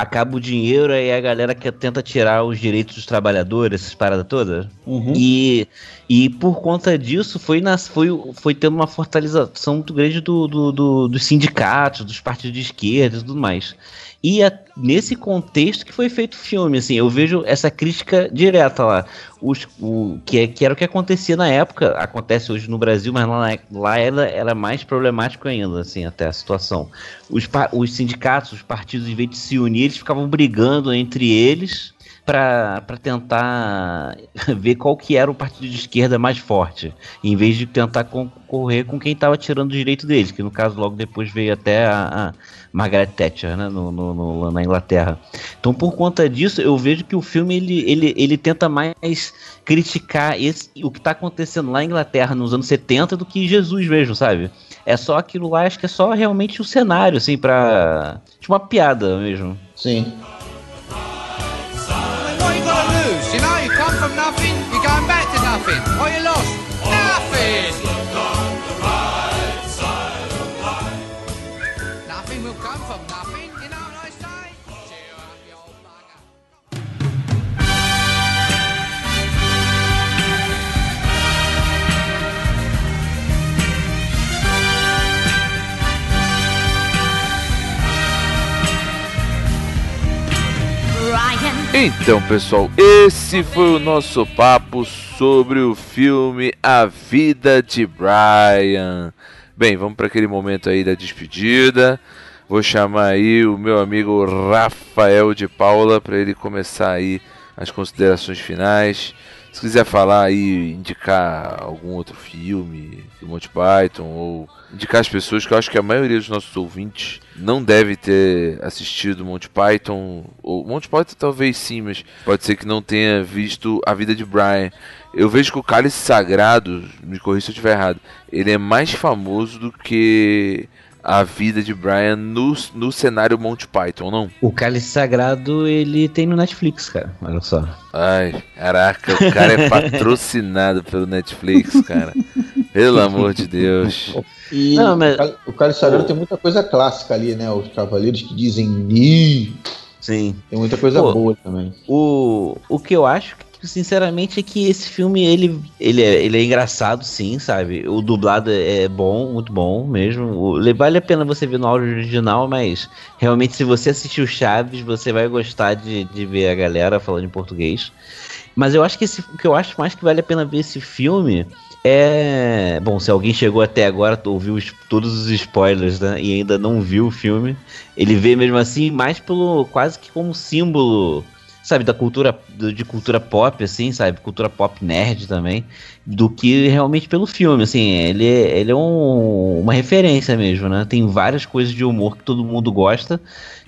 Speaker 4: acaba o dinheiro e a galera que tenta tirar os direitos dos trabalhadores, essas paradas todas. Uhum. E, e por conta disso foi, nas, foi, foi tendo uma fortalização muito grande do, do, do, dos sindicatos, dos partidos de esquerda e tudo mais. E é nesse contexto que foi feito o filme, assim, eu vejo essa crítica direta lá. Os, o, que, é, que era o que acontecia na época, acontece hoje no Brasil, mas lá, lá era, era mais problemático ainda, assim, até a situação. Os, os sindicatos, os partidos, em vez de se unir, eles ficavam brigando entre eles para tentar ver qual que era o partido de esquerda mais forte, em vez de tentar concorrer com quem estava tirando o direito deles, que no caso logo depois veio até a, a Margaret Thatcher, né, no, no, no, na Inglaterra. Então por conta disso eu vejo que o filme ele, ele, ele tenta mais criticar esse, o que está acontecendo lá na Inglaterra nos anos 70 do que Jesus mesmo, sabe? É só aquilo lá, acho que é só realmente o cenário, assim, pra. Tipo uma piada mesmo.
Speaker 2: Sim.
Speaker 19: happen.
Speaker 1: Então, pessoal, esse foi o nosso papo sobre o filme A Vida de Brian. Bem, vamos para aquele momento aí da despedida. Vou chamar aí o meu amigo Rafael de Paula para ele começar aí as considerações finais. Se quiser falar aí, indicar algum outro filme do Monty Python ou indicar as pessoas que eu acho que a maioria dos nossos ouvintes não deve ter assistido Monty Python ou Monty Python talvez sim, mas pode ser que não tenha visto a vida de Brian. Eu vejo que o Cálice Sagrado, me corrija se eu estiver errado, ele é mais famoso do que a vida de Brian no, no cenário Monty Python, não?
Speaker 4: O Cálice Sagrado, ele tem no Netflix, cara. Olha só.
Speaker 1: Ai, caraca, o cara é patrocinado pelo Netflix, cara. Pelo amor de Deus.
Speaker 2: E não, mas... o Cálice Sagrado tem muita coisa clássica ali, né? Os cavaleiros que dizem Ni.
Speaker 4: Sim.
Speaker 2: Tem muita coisa Pô, boa também.
Speaker 4: O, o que eu acho sinceramente, é que esse filme, ele, ele, é, ele é engraçado, sim, sabe? O dublado é bom, muito bom mesmo. O, vale a pena você ver no áudio original, mas realmente, se você assistir o Chaves, você vai gostar de, de ver a galera falando em português. Mas eu acho que esse, o que eu acho mais que vale a pena ver esse filme é. Bom, se alguém chegou até agora, ouviu todos os spoilers, né? E ainda não viu o filme, ele vê mesmo assim, mais pelo. quase que como símbolo sabe, da cultura, de cultura pop, assim, sabe, cultura pop nerd também, do que realmente pelo filme, assim, ele, é, ele é um, uma referência mesmo, né, tem várias coisas de humor que todo mundo gosta,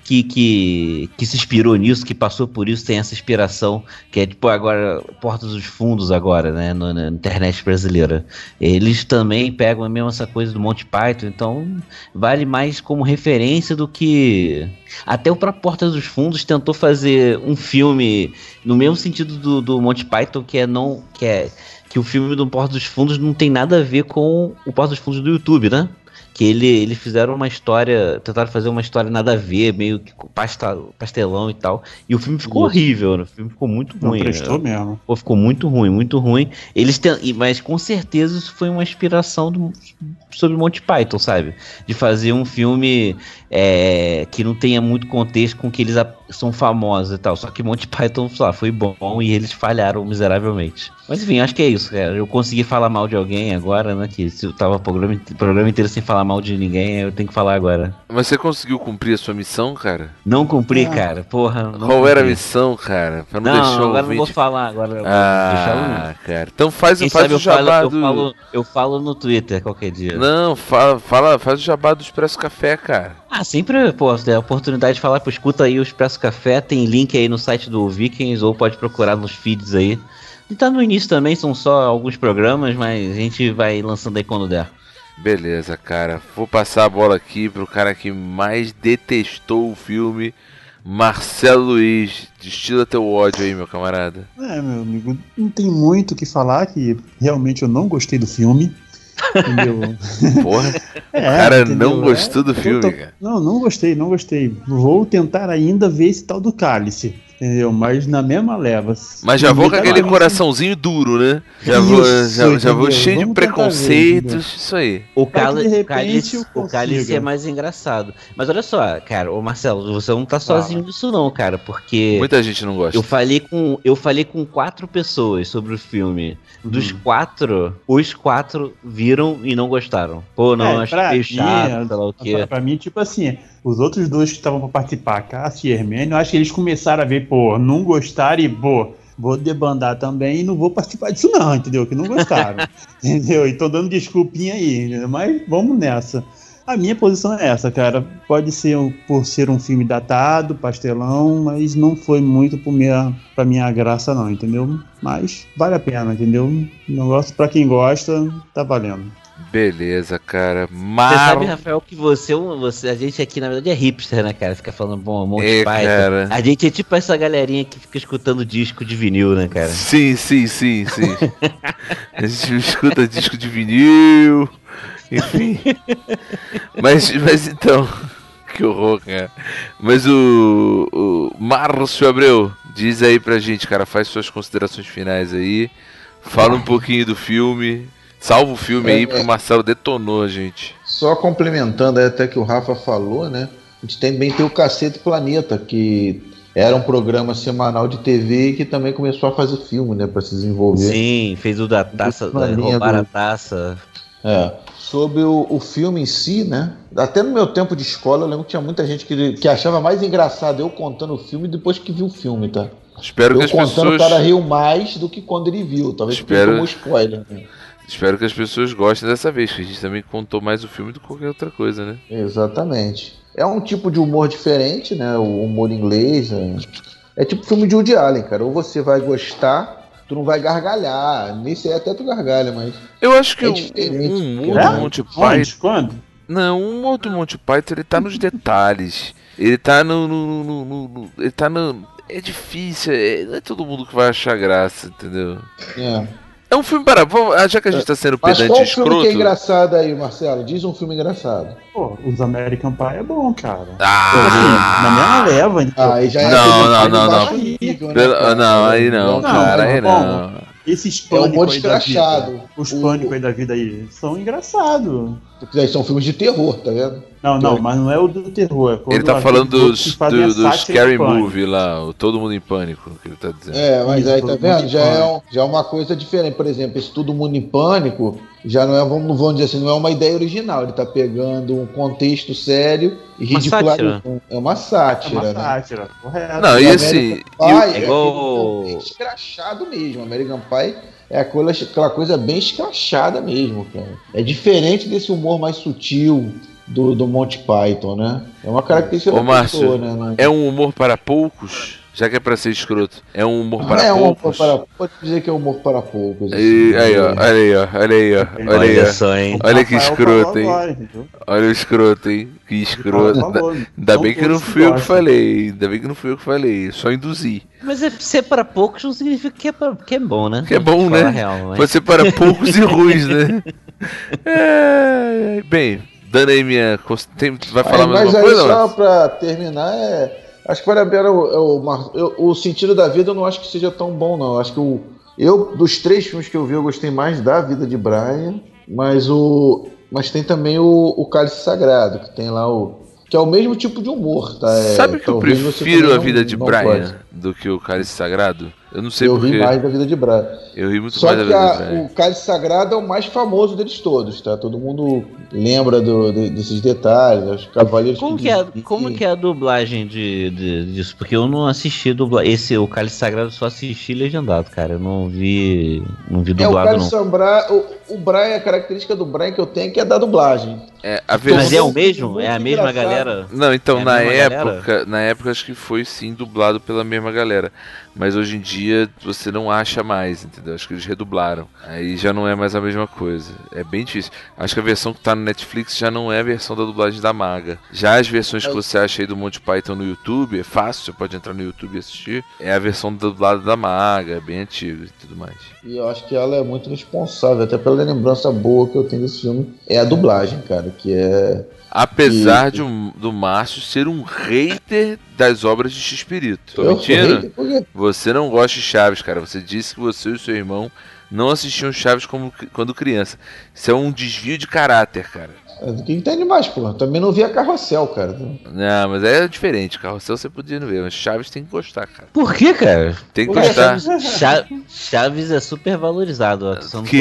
Speaker 4: que, que, que se inspirou nisso, que passou por isso, tem essa inspiração, que é tipo agora, Porta dos Fundos agora, né, na, na internet brasileira. Eles também pegam mesmo essa coisa do Monty Python, então vale mais como referência do que... Até o próprio Porta dos Fundos tentou fazer um filme no mesmo sentido do, do Monty Python, que é não... que é que o filme do Porta dos Fundos não tem nada a ver com o Porta dos Fundos do YouTube, né? Que ele, eles fizeram uma história, tentaram fazer uma história nada a ver, meio que pasta, pastelão e tal. E o filme ficou horrível, né? o filme ficou muito
Speaker 3: Não
Speaker 4: ruim.
Speaker 3: prestou
Speaker 4: né?
Speaker 3: mesmo.
Speaker 4: Pô, ficou muito ruim, muito ruim. Eles ten... Mas com certeza isso foi uma inspiração do... sobre Monty Python, sabe? De fazer um filme é, que não tenha muito contexto com que eles são famosos e tal. Só que Monty Python, lá, foi bom e eles falharam miseravelmente. Mas enfim, acho que é isso, cara. Eu consegui falar mal de alguém agora, né? Que se eu tava o programa, programa inteiro sem falar mal de ninguém, eu tenho que falar agora.
Speaker 1: Mas você conseguiu cumprir a sua missão, cara?
Speaker 4: Não cumpri,
Speaker 1: Ah.
Speaker 4: cara. Porra.
Speaker 1: Qual era a
Speaker 4: cumpri.
Speaker 1: missão, cara? Pra não,
Speaker 4: Não,
Speaker 1: deixar
Speaker 4: agora não vou falar. Agora eu vou
Speaker 1: Ah, cara. Então faz,
Speaker 4: Quem
Speaker 1: faz
Speaker 4: sabe
Speaker 1: o
Speaker 4: eu falo,
Speaker 1: jabá
Speaker 4: eu,
Speaker 1: do...
Speaker 4: falo, eu falo no Twitter qualquer dia.
Speaker 1: Não, fala, fala, faz o jabá do Expresso Café, cara.
Speaker 4: Ah, sempre, pô, tem a oportunidade de falar, pô, escuta aí o Expresso Café, tem link aí no site do Vikings, ou pode procurar nos feeds aí. E tá no início também, são só alguns programas, mas a gente vai lançando aí quando der.
Speaker 1: Beleza, cara. Vou passar a bola aqui pro cara que mais detestou o filme, Marcelo Luiz. Destila teu ódio aí, meu camarada.
Speaker 3: É, meu amigo, não tem muito o que falar, que realmente eu não gostei do filme. Entendeu?
Speaker 1: Porra,
Speaker 3: É,
Speaker 1: o cara
Speaker 3: entendeu?
Speaker 1: não gostou do filme,
Speaker 3: tô-
Speaker 1: cara.
Speaker 3: Não, não gostei, não gostei. Vou tentar ainda ver esse tal do cálice. Entendeu? Mas na mesma leva.
Speaker 1: Mas já vou com aquele
Speaker 3: cálice-
Speaker 1: coraçãozinho duro, né? Já vou,
Speaker 3: Isso,
Speaker 1: já, já vou cheio de
Speaker 3: Vamos ver,
Speaker 1: preconceitos,
Speaker 3: entendeu?
Speaker 1: isso aí.
Speaker 4: O,
Speaker 3: que
Speaker 4: cali-
Speaker 3: de repente
Speaker 4: cálice, o cálice é mais engraçado. Mas olha só, cara, ô Marcelo, você não tá sozinho nisso não, cara, porque
Speaker 1: Muita gente não gosta.
Speaker 4: eu falei com eu falei com quatro pessoas sobre o filme. Dos
Speaker 3: Uhum.
Speaker 4: quatro, os quatro viram e não gostaram. Pô, não,
Speaker 3: É,
Speaker 4: acho meio
Speaker 3: mim,
Speaker 4: chato, sei lá o quê.
Speaker 3: Pra mim, tipo assim, os outros dois que estavam pra participar, Cássio e Hermênio, eu acho que eles começaram a ver, pô, não gostaram e, pô, vou debandar também e não vou participar disso não, entendeu? Que não gostaram, entendeu? E tô dando desculpinha aí, entendeu? mas vamos nessa. A minha posição é essa, cara. Pode ser um- por ser um filme datado, pastelão, mas não foi muito por minha, pra minha graça não, entendeu? Mas vale a pena, entendeu? Negócio pra quem gosta, tá valendo.
Speaker 1: Beleza, cara.
Speaker 4: Você
Speaker 1: Mar...
Speaker 4: sabe, Rafael, que você, você, a gente aqui na verdade é hipster, né, cara? Fica falando bom, Monty
Speaker 1: É,
Speaker 4: Python.
Speaker 1: cara.
Speaker 4: A gente é tipo essa galerinha que fica escutando disco de vinil, né, cara?
Speaker 1: Sim, sim, sim, sim. A gente escuta disco de vinil, enfim. Mas, mas então, que horror, cara. Mas o, o Márcio Abreu, diz aí pra gente, cara, faz suas considerações finais aí. Fala um pouquinho do filme. Salva o filme
Speaker 2: É,
Speaker 1: aí, porque
Speaker 2: é.
Speaker 1: o Marcelo detonou a gente.
Speaker 2: Só complementando aí até que o Rafa falou, né? A gente também tem o Cacete Planeta, que era um programa semanal de TV que também começou a fazer filme, né? Pra se desenvolver.
Speaker 4: Sim, fez o da taça, da, roubar
Speaker 2: do-
Speaker 4: a taça.
Speaker 2: É. Sobre o, o filme em si, né? Até no meu tempo de escola, eu lembro que tinha muita gente que, que achava mais engraçado eu contando o filme depois que viu o filme, tá?
Speaker 1: Espero
Speaker 2: eu
Speaker 1: que as
Speaker 2: contando,
Speaker 1: pessoas.
Speaker 2: o cara riu mais do que quando ele viu. Talvez porque
Speaker 1: Espero-
Speaker 2: tomou spoiler. Né?
Speaker 1: Espero que as pessoas gostem dessa vez, que a gente também contou mais o filme do que qualquer outra coisa, né?
Speaker 2: Exatamente. É um tipo de humor diferente, né? O humor inglês. É, é tipo filme de Woody Allen, cara. Ou você vai gostar, tu não vai gargalhar. Nesse aí até tu gargalha, mas.
Speaker 1: Eu acho que
Speaker 2: É
Speaker 1: o-
Speaker 2: diferente.
Speaker 1: um humor
Speaker 2: É?
Speaker 1: do Monty
Speaker 3: Onde?
Speaker 1: Python.
Speaker 3: Quando?
Speaker 1: Não, o humor do Monty Python ele tá nos detalhes. Ele tá no. no- no- no- no- ele tá no. É difícil, é- não é todo mundo que vai achar graça, entendeu?
Speaker 2: É.
Speaker 1: É um filme para. ah, Já que a gente tá sendo
Speaker 2: Mas
Speaker 1: pedante
Speaker 2: qual
Speaker 1: e
Speaker 2: filme que é
Speaker 1: escroto.
Speaker 2: engraçado aí, Marcelo? Diz um filme engraçado.
Speaker 3: Pô, os American Pie é bom, cara.
Speaker 1: Ah!
Speaker 3: Assim, na mesma leva, então.
Speaker 2: Ah, aí já é
Speaker 1: Não, não, não, não.
Speaker 2: nível, né,
Speaker 1: Pelo-
Speaker 2: cara?
Speaker 1: não, aí não, cara, aí
Speaker 3: bom,
Speaker 1: não.
Speaker 3: Esses
Speaker 2: É
Speaker 3: pânicos aí da
Speaker 2: escrachado.
Speaker 3: vida, os pânicos aí da vida aí, são engraçados.
Speaker 2: São filmes de terror, tá vendo?
Speaker 3: Não, não, mas não é o do terror. É
Speaker 1: Ele tá falando dos, do, do Scary. Movie lá, o Todo Mundo em Pânico, que ele tá dizendo.
Speaker 2: É, mas
Speaker 3: Isso,
Speaker 2: aí tá vendo? Já é, um- já é uma coisa diferente. Por exemplo, esse Todo Mundo em Pânico já não é, vamos, vamos dizer assim, não é uma ideia original. Ele tá pegando um contexto sério e
Speaker 4: Uma
Speaker 2: ridicularizando. É uma
Speaker 3: É
Speaker 2: sátira,
Speaker 3: uma
Speaker 2: né?
Speaker 3: sátira, correto.
Speaker 1: Não, e assim. E
Speaker 2: Pie
Speaker 4: É
Speaker 2: é
Speaker 4: igual-
Speaker 2: bem escrachado mesmo. American Pie é aquela, aquela coisa bem escrachada mesmo, cara. É diferente desse humor mais sutil do, do Monty Python, né? É uma característica
Speaker 1: Ô,
Speaker 2: da
Speaker 1: Márcio,
Speaker 2: pessoa, né? Não-
Speaker 1: É um humor para poucos, já que é pra ser escroto. É um humor para
Speaker 2: é um humor
Speaker 1: poucos.
Speaker 2: para, pode dizer que é humor para poucos.
Speaker 1: E,
Speaker 2: assim.
Speaker 1: aí, ó, olha aí, ó, olha aí, ó, olha aí,
Speaker 4: Olha
Speaker 1: ó.
Speaker 4: só, hein?
Speaker 1: Olha que escroto, hein? Olha o escroto, hein? Que escroto. Ainda, bem que não fui eu que falei. Ainda bem que não fui eu que falei. Só induzi.
Speaker 4: Mas é, ser para poucos não significa que é, pra- que é bom, né?
Speaker 1: Que é bom, né?
Speaker 4: Real, mas...
Speaker 1: Pode ser para poucos e ruins, né? É, bem, dando aí minha. Tem, vai
Speaker 2: Aí,
Speaker 1: falar mais
Speaker 2: mas
Speaker 1: alguma
Speaker 2: aí,
Speaker 1: coisa?
Speaker 2: só
Speaker 1: Márcio?
Speaker 2: pra terminar, é. Acho que vale a pena. O, é o, eu- o sentido da vida eu não acho que seja tão bom, não. Eu Acho que o. Eu, dos três filmes que eu vi, eu gostei mais da vida de Brian, mas o. Mas tem também o, o Cálice Sagrado, que tem lá o. Que é o mesmo tipo de humor, tá? É,
Speaker 1: Sabe que eu
Speaker 2: talvez você
Speaker 1: prefiro a vida de Brian
Speaker 2: goste.
Speaker 1: do que o Cálice Sagrado? Eu não sei
Speaker 2: Eu
Speaker 1: porquê.
Speaker 2: ri mais da vida de Brian.
Speaker 1: Eu ri muito
Speaker 2: Só
Speaker 1: mais da
Speaker 2: que
Speaker 1: vida
Speaker 2: a-
Speaker 1: de Brian.
Speaker 2: o Cálice Sagrado é o mais famoso deles todos, tá? Todo mundo lembra do- de- desses detalhes, os cavaleiros
Speaker 4: Como que, é, como que é a dublagem de, de- disso? Porque eu não assisti dublagem. Esse, o Cálice Sagrado, eu só assisti legendado, cara. Eu não vi. Não vi
Speaker 2: É, o
Speaker 4: dublado,
Speaker 2: Cálice
Speaker 4: não.
Speaker 2: Sagrado, o, o Brian, a característica do Brian que eu tenho é que é da dublagem.
Speaker 1: É, a
Speaker 4: Mas é o
Speaker 1: versão-
Speaker 4: mesmo? É a mesma
Speaker 2: engraçado.
Speaker 4: galera?
Speaker 1: Não, então
Speaker 4: É
Speaker 1: na época, na época acho que foi sim dublado pela mesma galera. Mas hoje em dia você não acha mais, entendeu? Acho que eles redublaram. Aí já não é mais a mesma coisa. É bem difícil. Acho que a versão que tá no Netflix já não é a versão da dublagem da Maga. Já as versões que você acha aí do Monty Python no YouTube, é fácil, você pode entrar no YouTube e assistir. É a versão dublada da Maga, é bem antiga e tudo mais.
Speaker 2: E eu acho que ela é muito responsável, até pela lembrança boa que eu tenho desse filme. É a dublagem, cara, que é.
Speaker 1: Apesar
Speaker 2: E-
Speaker 1: de um- do Márcio ser um hater das obras de X-Espírito. Tô mentindo? Você não gosta de Chaves, cara. Você disse que você e o seu irmão não assistiam Chaves como, quando criança. Isso é um desvio de caráter, cara.
Speaker 2: Quem entende mais, pô? Também não via carrossel, cara.
Speaker 1: Não, mas é diferente. Carrossel você podia não ver, mas Chaves tem que gostar, cara.
Speaker 4: Por que, cara?
Speaker 1: Tem que gostar.
Speaker 4: Chaves, Cha- Chaves é super valorizado. ó. Não
Speaker 1: Que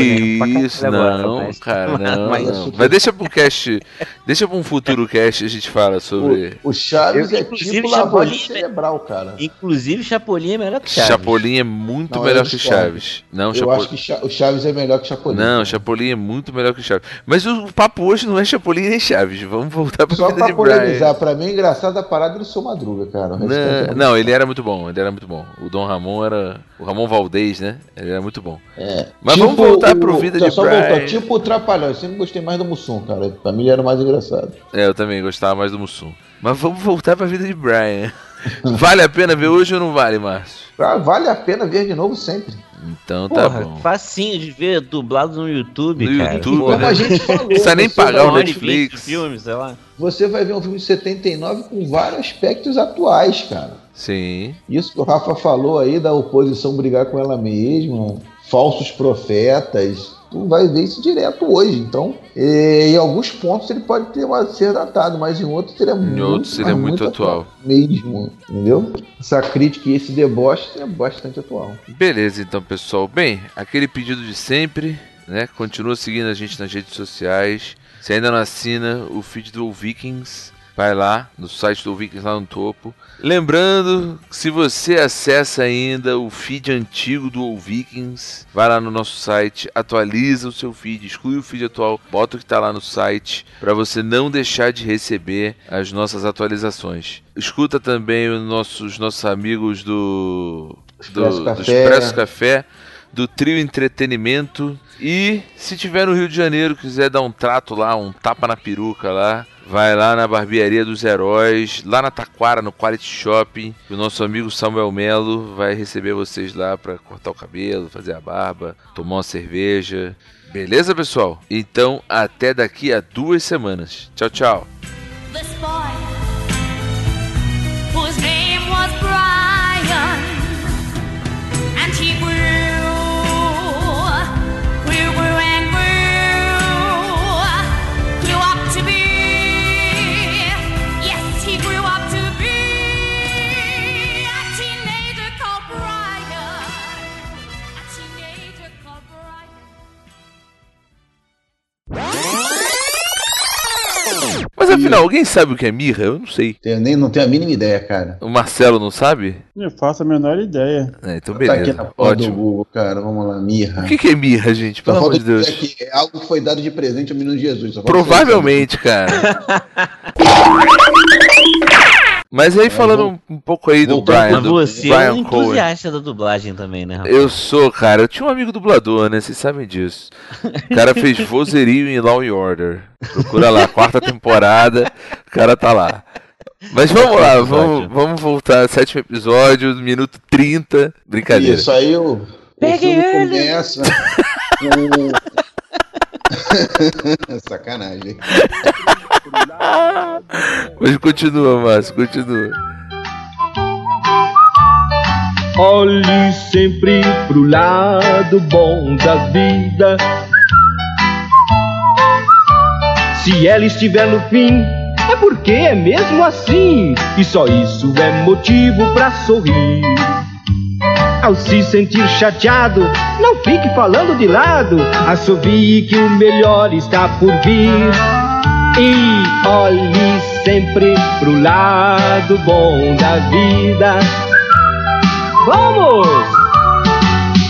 Speaker 1: isso,
Speaker 4: agora,
Speaker 1: não,
Speaker 4: mas-
Speaker 1: cara, não,
Speaker 4: mas-
Speaker 1: não. Mas deixa pra um cast, deixa pra um futuro cast a gente fala sobre...
Speaker 2: O Chaves
Speaker 4: Eu,
Speaker 2: é
Speaker 4: inclusive,
Speaker 2: tipo
Speaker 4: Chapolin-
Speaker 2: cerebral, cara.
Speaker 4: Inclusive, Chapolin é melhor que Chaves.
Speaker 1: Chapolin é muito
Speaker 2: Não,
Speaker 1: melhor que. Chaves. Não,
Speaker 2: eu
Speaker 1: Chapolin...
Speaker 2: acho que o Chaves é melhor que Chapolin.
Speaker 1: Não, Chapolin é muito melhor que Chaves. Mas o papo hoje não é Chapolin nem Chaves. Vamos voltar pra
Speaker 2: Só
Speaker 1: vida
Speaker 2: pra
Speaker 1: de Brian.
Speaker 2: polemizar, pra mim é engraçado a parada do seu Madruga, cara.
Speaker 1: Não,
Speaker 2: era
Speaker 1: não, ele era muito bom, ele era muito bom. O Dom Ramon era. O Ramon Valdez, né? Ele era muito bom.
Speaker 2: É.
Speaker 1: Mas
Speaker 2: Tipo
Speaker 1: vamos voltar
Speaker 2: o-
Speaker 1: pro Vida de
Speaker 2: só
Speaker 1: Brian.
Speaker 2: voltar, tipo o Trapalhão, eu sempre gostei mais do Mussum, cara. Pra mim ele era mais engraçado.
Speaker 1: É, eu também gostava mais do Mussum. Mas vamos voltar pra vida de Brian. vale a pena ver hoje ou não vale, Márcio?
Speaker 2: Ah, vale a pena ver de novo sempre.
Speaker 1: Então tá
Speaker 4: Porra,
Speaker 1: bom.
Speaker 4: facinho de ver dublado no YouTube,
Speaker 1: No
Speaker 4: cara.
Speaker 1: YouTube,
Speaker 4: Porra.
Speaker 1: né? Como a gente falou, Não precisa nem pagar o Netflix.
Speaker 4: filmes, sei lá.
Speaker 2: Você vai ver um filme de 79 com vários aspectos atuais, cara.
Speaker 1: Sim.
Speaker 2: Isso que o Rafa falou aí da oposição brigar com ela mesma, falsos profetas. Tu vai ver isso direto hoje. Então, eh, em alguns pontos ele pode ter uma, ser datado, mas em outros ele é muito,
Speaker 1: outros ele é
Speaker 2: mas
Speaker 1: muito atual.
Speaker 2: Mesmo, entendeu? Essa crítica e esse deboche é bastante atual.
Speaker 1: Beleza, então, pessoal. Bem, aquele pedido de sempre, né? Continua seguindo a gente nas redes sociais. Se ainda não assina o feed do Vikings, vai lá no site do Vikings lá no topo. Lembrando, que se você acessa ainda o feed antigo do Vikings, vai lá no nosso site, atualiza o seu feed, exclui o feed atual, bota o que está lá no site, para você não deixar de receber as nossas atualizações. Escuta também os nossos, nossos amigos do, do,
Speaker 2: Expresso
Speaker 1: do
Speaker 2: Café.
Speaker 1: Expresso Café, do Trio Entretenimento. E se tiver no Rio de Janeiro, quiser dar um trato lá, um tapa na peruca lá, vai lá na Barbearia dos Heróis, lá na Taquara, no Quality Shopping. O nosso amigo Samuel Melo vai receber vocês lá para cortar o cabelo, fazer a barba, tomar uma cerveja. Beleza, pessoal? Então, até daqui a duas semanas. Tchau, tchau. Mas afinal, alguém sabe o que é mirra? Eu não sei.
Speaker 2: Eu nem não tenho a mínima ideia, cara.
Speaker 1: O Marcelo não sabe?
Speaker 3: Eu faço a menor ideia.
Speaker 1: É, então
Speaker 2: Tá aqui
Speaker 1: beleza.
Speaker 2: na porra do
Speaker 1: Ótimo.
Speaker 2: Google, cara. Vamos lá, mirra.
Speaker 1: O que, que é mirra, gente? Pelo amor de Deus.
Speaker 2: que é algo que foi dado de presente ao menino Jesus.
Speaker 1: Provavelmente, cara. Mas aí falando um, um pouco aí do Brian,
Speaker 4: Mas
Speaker 1: do
Speaker 4: você é
Speaker 1: Brian
Speaker 4: um
Speaker 1: Cohen.
Speaker 4: entusiasta da dublagem também, né, rapaz?
Speaker 1: Eu sou, cara. Eu tinha um amigo dublador, né? Vocês sabem disso. O cara fez vozerio em Law and Order. Procura lá, quarta temporada. O cara tá lá. Mas vamos lá, vamos, vamos voltar. Sétimo episódio, minuto 30. Brincadeira.
Speaker 2: Isso aí o, o
Speaker 4: Pegue
Speaker 2: filme
Speaker 4: ele.
Speaker 2: começa com Sacanagem.
Speaker 1: Mas continua, Márcio, continua.
Speaker 20: Olhe sempre pro lado bom da vida. Se ela estiver no fim, é porque é mesmo assim. E só isso é motivo pra sorrir. Ao se sentir chateado, não fique falando de lado. Assovie que o melhor está por vir. E olhe sempre pro lado bom da vida. Vamos!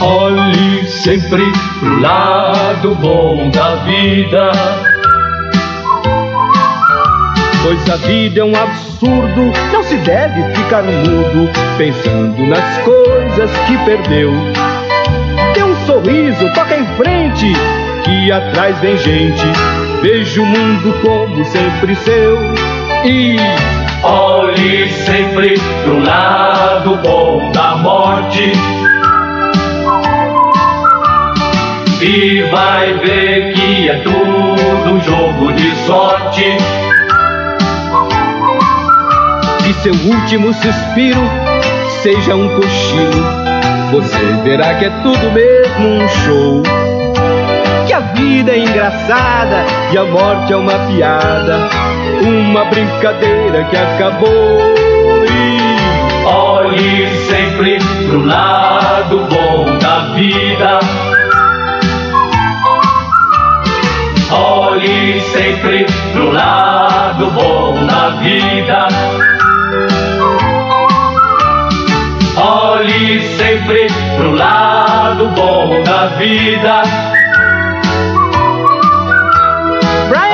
Speaker 21: Olhe sempre pro lado bom da vida.
Speaker 20: Pois a vida é um absurdo, não se deve ficar mudo, pensando nas coisas que perdeu. Dê um sorriso, toca em frente, que atrás vem gente. Veja o mundo como sempre seu. E
Speaker 21: Olhe sempre pro lado bom da morte. E vai ver que é tudo um jogo de sorte.
Speaker 20: Que seu último suspiro seja um cochilo. Você verá que é tudo mesmo um show. Que a vida é engraçada e a morte é uma piada. Uma brincadeira que acabou. E
Speaker 21: Olhe sempre pro lado bom da vida. Olhe sempre pro lado bom da vida. Olhe sempre pro lado bom da vida.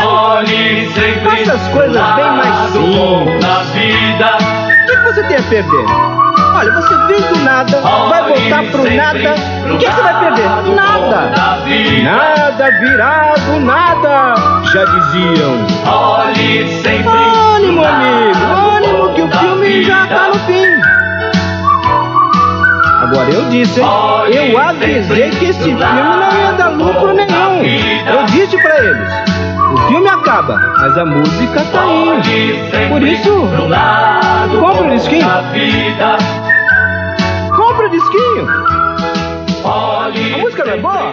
Speaker 21: Olhe sempre
Speaker 20: Faça as coisas
Speaker 21: pro
Speaker 20: bem mais
Speaker 21: lado bom
Speaker 20: simples.
Speaker 21: da vida.
Speaker 20: o que você tem a perder? Olha, você vem do nada, vai voltar pro nada. O que que você vai perder? Nada. Nada virá do nada, já diziam.
Speaker 21: Olhe sempre
Speaker 20: Ânimo, amigo, ânimo, que o filme já tá no fim. Agora eu disse, hein? Eu avisei que esse filme não ia dar lucro nenhum. Eu disse pra eles. O filme acaba, mas a música tá indo. Por isso, compra o disquinho. Compra o disquinho. A música não é boa?